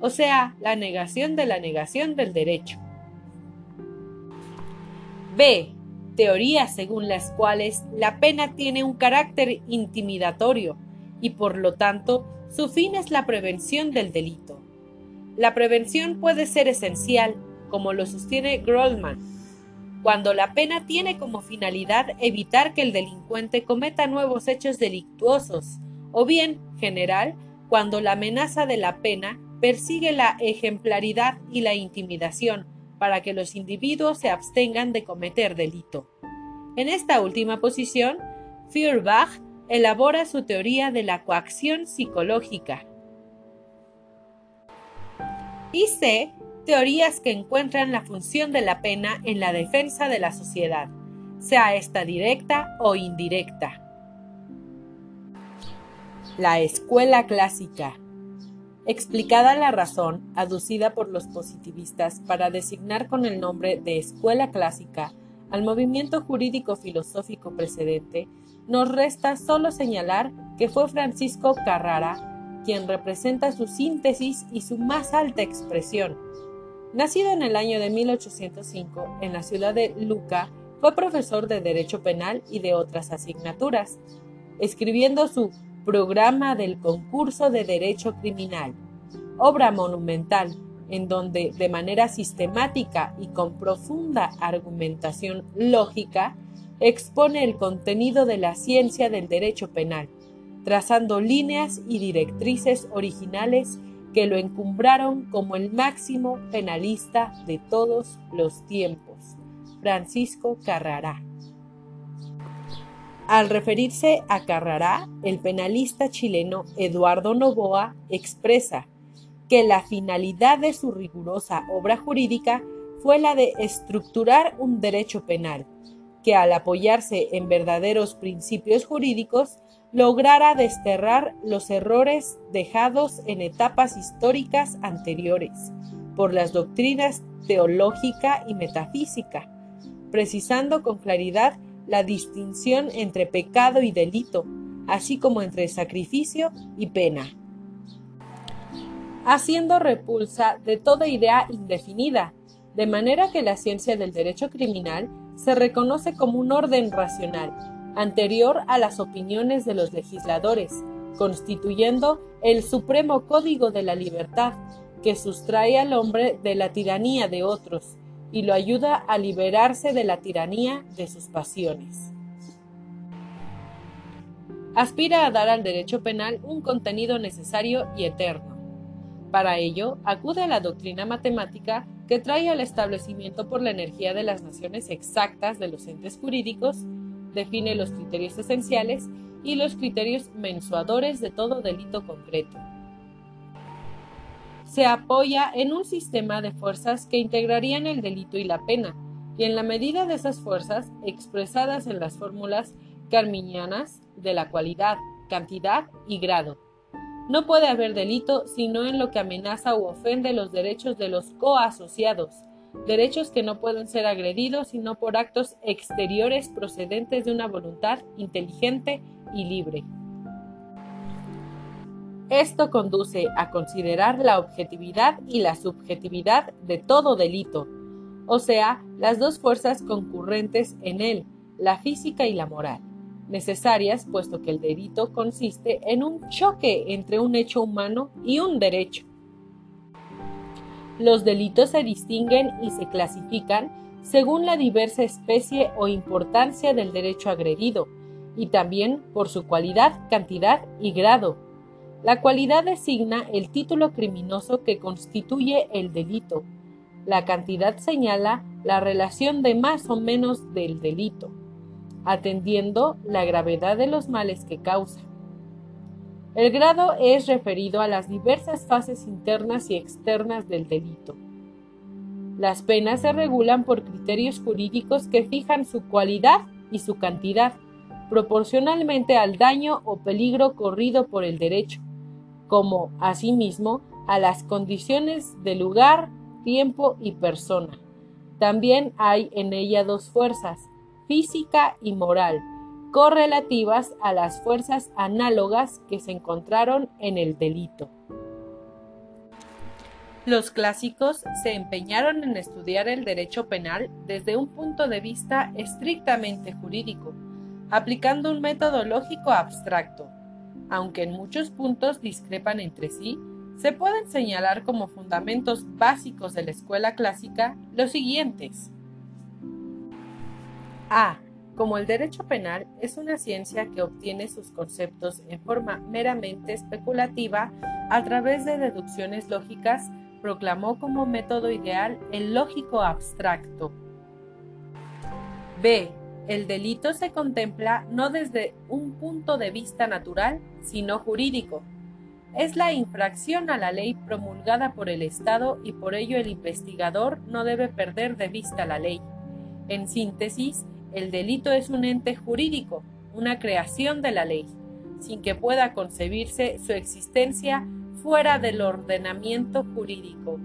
[SPEAKER 1] o sea, la negación de la negación del derecho. B. Teorías según las cuales la pena tiene un carácter intimidatorio y por lo tanto su fin es la prevención del delito. La prevención puede ser esencial, como lo sostiene Grollman, cuando la pena tiene como finalidad evitar que el delincuente cometa nuevos hechos delictuosos, o bien, general, cuando la amenaza de la pena persigue la ejemplaridad y la intimidación para que los individuos se abstengan de cometer delito. En esta última posición, Feuerbach elabora su teoría de la coacción psicológica. Y C teorías que encuentran la función de la pena en la defensa de la sociedad, sea esta directa o indirecta. La escuela clásica. Explicada la razón aducida por los positivistas para designar con el nombre de escuela clásica al movimiento jurídico filosófico precedente, nos resta solo señalar que fue Francisco Carrara quien representa su síntesis y su más alta expresión, Nacido en el año de 1805 en la ciudad de Luca, fue profesor de Derecho Penal y de otras asignaturas, escribiendo su Programa del Concurso de Derecho Criminal, obra monumental en donde de manera sistemática y con profunda argumentación lógica expone el contenido de la ciencia del derecho penal, trazando líneas y directrices originales que lo encumbraron como el máximo penalista de todos los tiempos, Francisco Carrará. Al referirse a Carrará, el penalista chileno Eduardo Novoa expresa que la finalidad de su rigurosa obra jurídica fue la de estructurar un derecho penal, que al apoyarse en verdaderos principios jurídicos lograra desterrar los errores dejados en etapas históricas anteriores por las doctrinas teológica y metafísica, precisando con claridad la distinción entre pecado y delito, así como entre sacrificio y pena, haciendo repulsa de toda idea indefinida, de manera que la ciencia del derecho criminal se reconoce como un orden racional, anterior a las opiniones de los legisladores, constituyendo el supremo código de la libertad, que sustrae al hombre de la tiranía de otros y lo ayuda a liberarse de la tiranía de sus pasiones. Aspira a dar al derecho penal un contenido necesario y eterno. Para ello, acude a la doctrina matemática que trae al establecimiento por la energía de las naciones exactas de los entes jurídicos define los criterios esenciales y los criterios mensuadores de todo delito concreto. Se apoya en un sistema de fuerzas que integrarían el delito y la pena, y en la medida de esas fuerzas expresadas en las fórmulas carminianas de la cualidad, cantidad y grado. No puede haber delito sino en lo que amenaza u ofende los derechos de los coasociados, derechos que no pueden ser agredidos sino por actos exteriores procedentes de una voluntad inteligente y libre. Esto conduce a considerar la objetividad y la subjetividad de todo delito, o sea, las dos fuerzas concurrentes en él, la física y la moral, necesarias puesto que el delito consiste en un choque entre un hecho humano y un derecho. Los delitos se distinguen y se clasifican según la diversa especie o importancia del derecho agredido, y también por su cualidad, cantidad y grado. La cualidad designa el título criminoso que constituye el delito. La cantidad señala la relación de más o menos del delito, atendiendo la gravedad de los males que causa. El grado es referido a las diversas fases internas y externas del delito. Las penas se regulan por criterios jurídicos que fijan su cualidad y su cantidad, proporcionalmente al daño o peligro corrido por el derecho, como asimismo a las condiciones de lugar,
[SPEAKER 2] tiempo y persona. También hay en ella dos fuerzas, física y moral, correlativas a las fuerzas análogas que se encontraron en el delito. Los clásicos se empeñaron en estudiar el derecho penal desde un punto de vista estrictamente jurídico, aplicando un método lógico abstracto. Aunque en muchos puntos discrepan entre sí, se pueden señalar como fundamentos básicos de la escuela clásica los siguientes. A. Como el derecho penal es una ciencia que obtiene sus conceptos en forma meramente especulativa a través de deducciones lógicas proclamó como método ideal el lógico abstracto. B. El delito se contempla no desde un punto de vista natural, sino jurídico. Es la infracción a la ley promulgada por el Estado y por ello el investigador no debe perder de vista la ley. En síntesis, el delito es un ente jurídico, una creación de la ley, sin que pueda concebirse su existencia fuera del ordenamiento jurídico.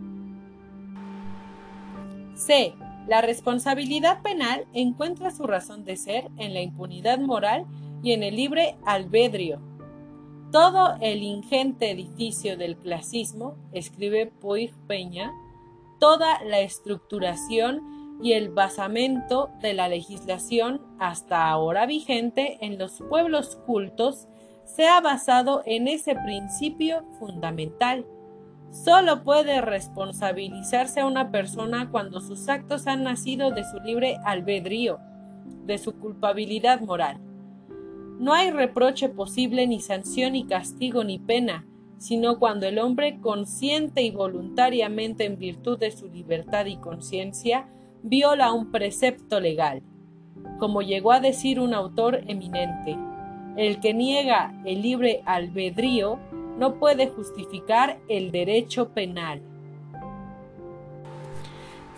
[SPEAKER 2] C. La responsabilidad penal encuentra su razón de ser en la impunidad moral y en el libre albedrío. Todo el ingente edificio del clasismo, escribe Puig Peña, toda la estructuración y el basamento de la legislación hasta ahora vigente en los pueblos cultos se ha basado en ese principio fundamental. Solo puede responsabilizarse a una persona cuando sus actos han nacido de su libre albedrío, de su culpabilidad moral. No hay reproche posible, ni sanción, ni castigo, ni pena, sino cuando el hombre, consciente y voluntariamente en virtud de su libertad y conciencia, viola un precepto legal. Como llegó a decir un autor eminente, el que niega el libre albedrío no puede justificar el derecho penal.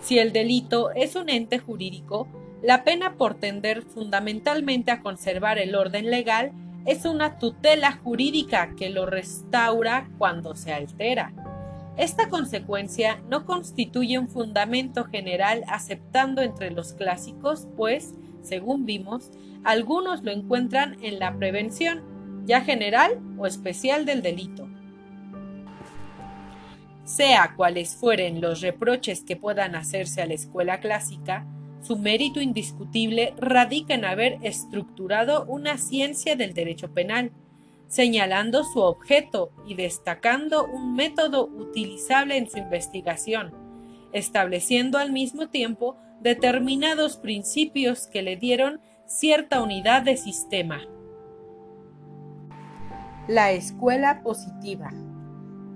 [SPEAKER 2] Si el delito es un ente jurídico, la pena por tender fundamentalmente a conservar el orden legal es una tutela jurídica que lo restaura cuando se altera. Esta consecuencia no constituye un fundamento general aceptando entre los clásicos, pues, según vimos, algunos lo encuentran en la prevención, ya general o especial del delito. Sea cuales fueren los reproches que puedan hacerse a la escuela clásica, su mérito indiscutible radica en haber estructurado una ciencia del derecho penal, señalando su objeto y destacando un método utilizable en su investigación, estableciendo al mismo tiempo determinados principios que le dieron cierta unidad de sistema. La escuela positiva.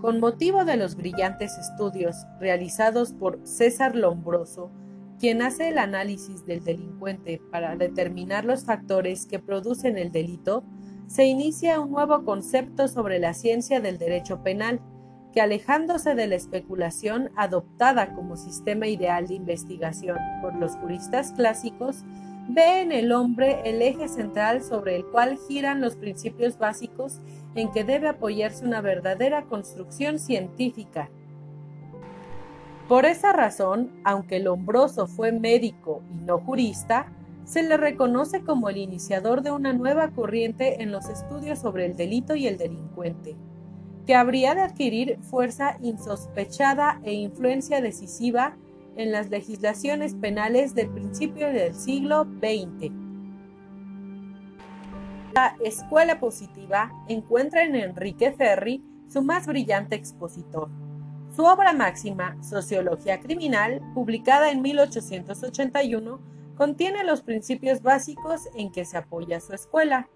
[SPEAKER 2] Con motivo de los brillantes estudios realizados por César Lombroso, quien hace el análisis del delincuente para determinar los factores que producen el delito, se inicia un nuevo concepto sobre la ciencia del derecho penal, que alejándose de la especulación adoptada como sistema ideal de investigación por los juristas clásicos, ve en el hombre el eje central sobre el cual giran los principios básicos en que debe apoyarse una verdadera construcción científica. Por esa razón, aunque Lombroso fue médico y no jurista, se le reconoce como el iniciador de una nueva corriente en los estudios sobre el delito y el delincuente, que habría de adquirir fuerza insospechada e influencia decisiva en las legislaciones penales del principio del siglo XX. La escuela positiva encuentra en Enrique Ferri su más brillante expositor. Su obra máxima, Sociología Criminal, publicada en 1881, contiene los principios básicos en que se apoya su escuela.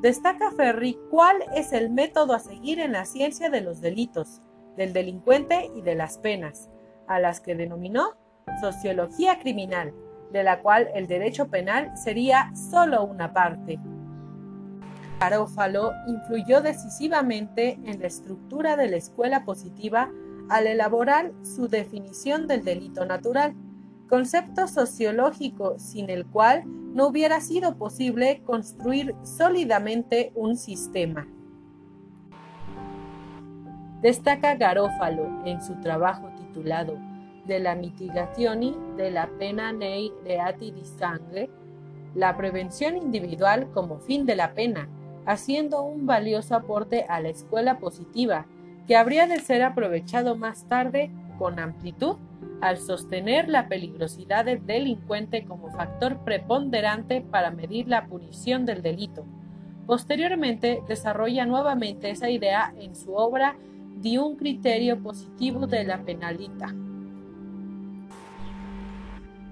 [SPEAKER 2] Destaca Ferri cuál es el método a seguir en la ciencia de los delitos, del delincuente y de las penas, a las que denominó sociología criminal, de la cual el derecho penal sería solo una parte. Garófalo influyó decisivamente en la estructura de la escuela positiva al elaborar su definición del delito natural, concepto sociológico sin el cual no hubiera sido posible construir sólidamente un sistema. Destaca Garófalo en su trabajo titulado de la mitigazione la pena nei reati di sangue, la prevención individual como fin de la pena, haciendo un valioso aporte a la escuela positiva, que habría de ser aprovechado más tarde con amplitud al sostener la peligrosidad del delincuente como factor preponderante para medir la punición del delito. Posteriormente desarrolla nuevamente esa idea en su obra de un criterio positivo de la penalita.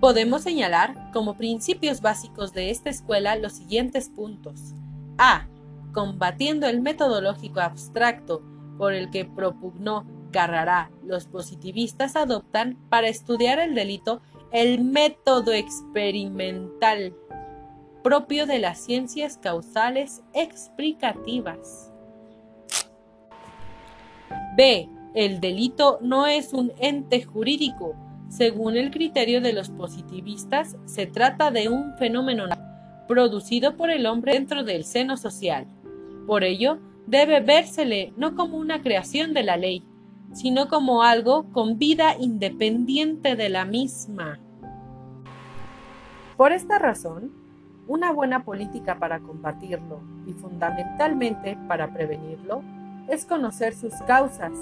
[SPEAKER 2] Podemos señalar como principios básicos de esta escuela los siguientes puntos. A. Combatiendo el metodológico abstracto por el que propugnó Carrará, los positivistas adoptan para estudiar el delito el método experimental propio de las ciencias causales explicativas. B. El delito no es un ente jurídico. Según el criterio de los positivistas, se trata de un fenómeno producido por el hombre dentro del seno social. Por ello, debe vérsele no como una creación de la ley, sino como algo con vida independiente de la misma. Por esta razón, una buena política para combatirlo y fundamentalmente para prevenirlo es conocer sus causas,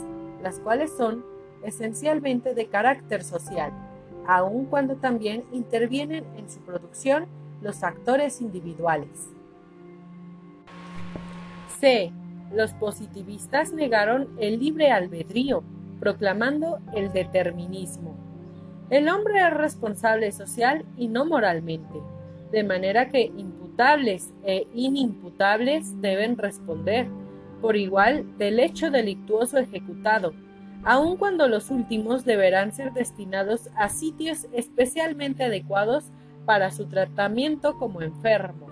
[SPEAKER 2] las cuales son esencialmente de carácter social, aun cuando también intervienen en su producción los actores individuales. C. Los positivistas negaron el libre albedrío, proclamando el determinismo. El hombre es responsable social y no moralmente, de manera que imputables e inimputables deben responder por igual del hecho delictuoso ejecutado, aun cuando los últimos deberán ser destinados a sitios especialmente adecuados para su tratamiento como enfermos.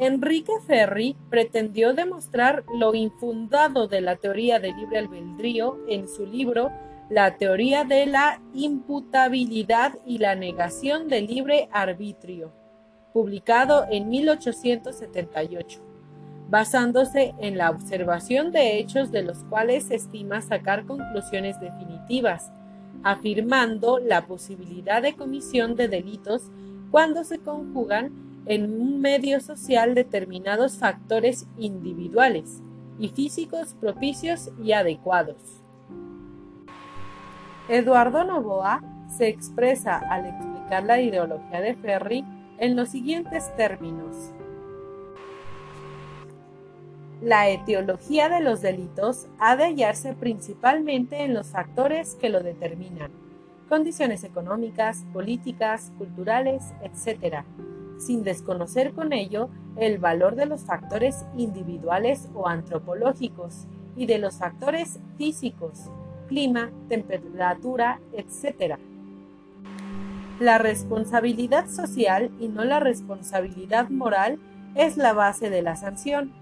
[SPEAKER 2] Enrique Ferri pretendió demostrar lo infundado de la teoría del libre albedrío en su libro La teoría de la imputabilidad y la negación del libre arbitrio, publicado en 1878 basándose en la observación de hechos de los cuales se estima sacar conclusiones definitivas, afirmando la posibilidad de comisión de delitos cuando se conjugan en un medio social determinados factores individuales y físicos propicios y adecuados. Eduardo Novoa se expresa al explicar la ideología de Ferri en los siguientes términos. La etiología de los delitos ha de hallarse principalmente en los factores que lo determinan, condiciones económicas, políticas, culturales, etc., sin desconocer con ello el valor de los factores individuales o antropológicos y de los factores físicos, clima, temperatura, etc. La responsabilidad social y no la responsabilidad moral es la base de la sanción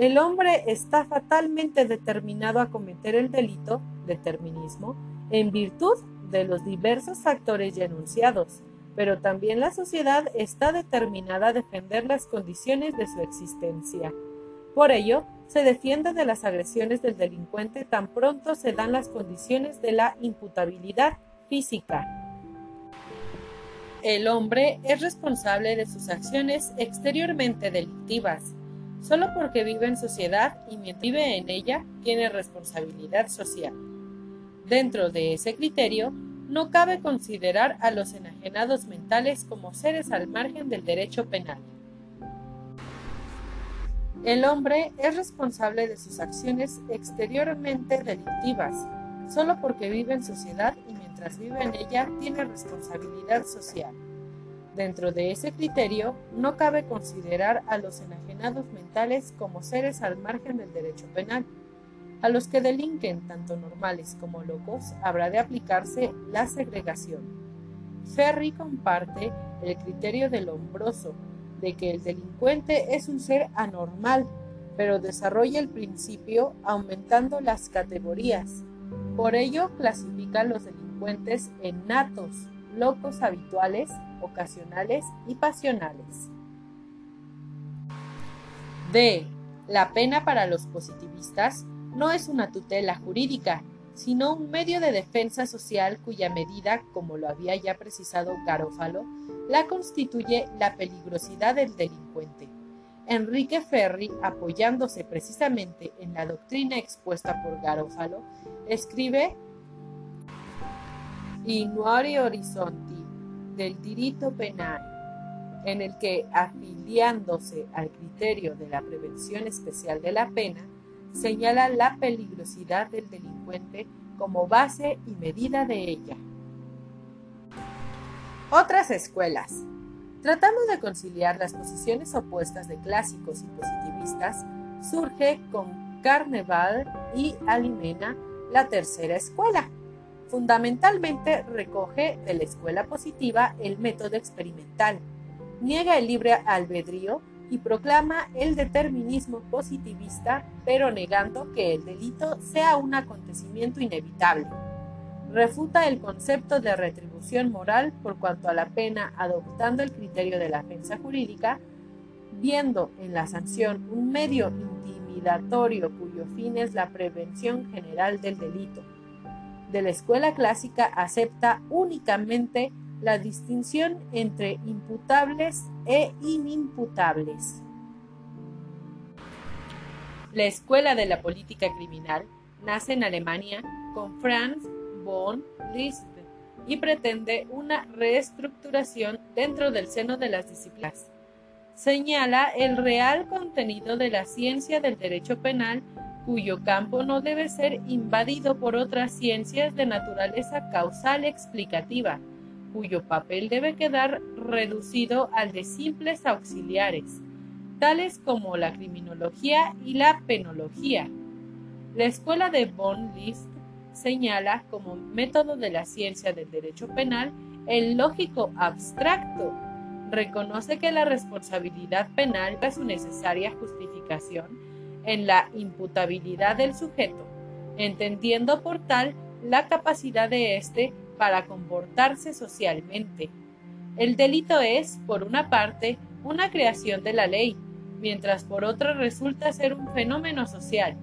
[SPEAKER 2] el hombre está fatalmente determinado a cometer el delito, determinismo, en virtud de los diversos factores ya enunciados, pero también la sociedad está determinada a defender las condiciones de su existencia. Por ello, se defiende de las agresiones del delincuente tan pronto se dan las condiciones de la imputabilidad física. El hombre es responsable de sus acciones exteriormente delictivas, Solo porque vive en sociedad y mientras vive en ella tiene responsabilidad social. Dentro de ese criterio, no cabe considerar a los enajenados mentales como seres al margen del derecho penal. El hombre es responsable de sus acciones exteriormente delictivas, solo porque vive en sociedad y mientras vive en ella tiene responsabilidad social. Dentro de ese criterio, no cabe considerar a los enajenados mentales como seres al margen del derecho penal. A los que delinquen, tanto normales como locos, habrá de aplicarse la segregación. Ferry comparte el criterio del hombroso, de que el delincuente es un ser anormal, pero desarrolla el principio aumentando las categorías. Por ello clasifica a los delincuentes en natos, locos habituales, ocasionales y pasionales. D. La pena para los positivistas no es una tutela jurídica, sino un medio de defensa social cuya medida, como lo había ya precisado Garófalo, la constituye la peligrosidad del delincuente. Enrique Ferri, apoyándose precisamente en la doctrina expuesta por Garófalo, escribe Inuari Horizonti del Dirito Penal, en el que, afiliándose al criterio de la prevención especial de la pena, señala la peligrosidad del delincuente como base y medida de ella. Otras escuelas. Tratando de conciliar las posiciones opuestas de clásicos y positivistas, surge con Carneval y Alimena la tercera escuela. Fundamentalmente recoge de la escuela positiva el método experimental, niega el libre albedrío y proclama el determinismo positivista, pero negando que el delito sea un acontecimiento inevitable. Refuta el concepto de retribución moral por cuanto a la pena, adoptando el criterio de la ofensa jurídica, viendo en la sanción un medio intimidatorio cuyo fin es la prevención general del delito. De la escuela clásica acepta únicamente la distinción entre imputables e inimputables. La Escuela de la Política Criminal nace en Alemania con Franz von Liszt y pretende una reestructuración dentro del seno de las disciplinas. Señala el real contenido de la ciencia del derecho penal cuyo campo no debe ser invadido por otras ciencias de naturaleza causal explicativa, cuyo papel debe quedar reducido al de simples auxiliares, tales como la criminología y la penología. La escuela de von List señala como método de la ciencia del derecho penal el lógico abstracto. Reconoce que la responsabilidad penal es su necesaria justificación en la imputabilidad del sujeto, entendiendo por tal la capacidad de éste para comportarse socialmente. El delito es, por una parte, una creación de la ley, mientras por otra resulta ser un fenómeno social,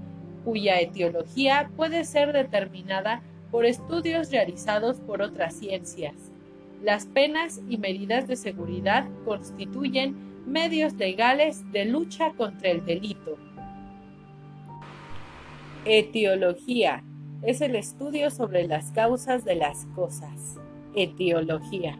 [SPEAKER 2] cuya etiología puede ser determinada por estudios realizados por otras ciencias. Las penas y medidas de seguridad constituyen medios legales de lucha contra el delito. Etiología es el estudio sobre las causas de las cosas. Etiología.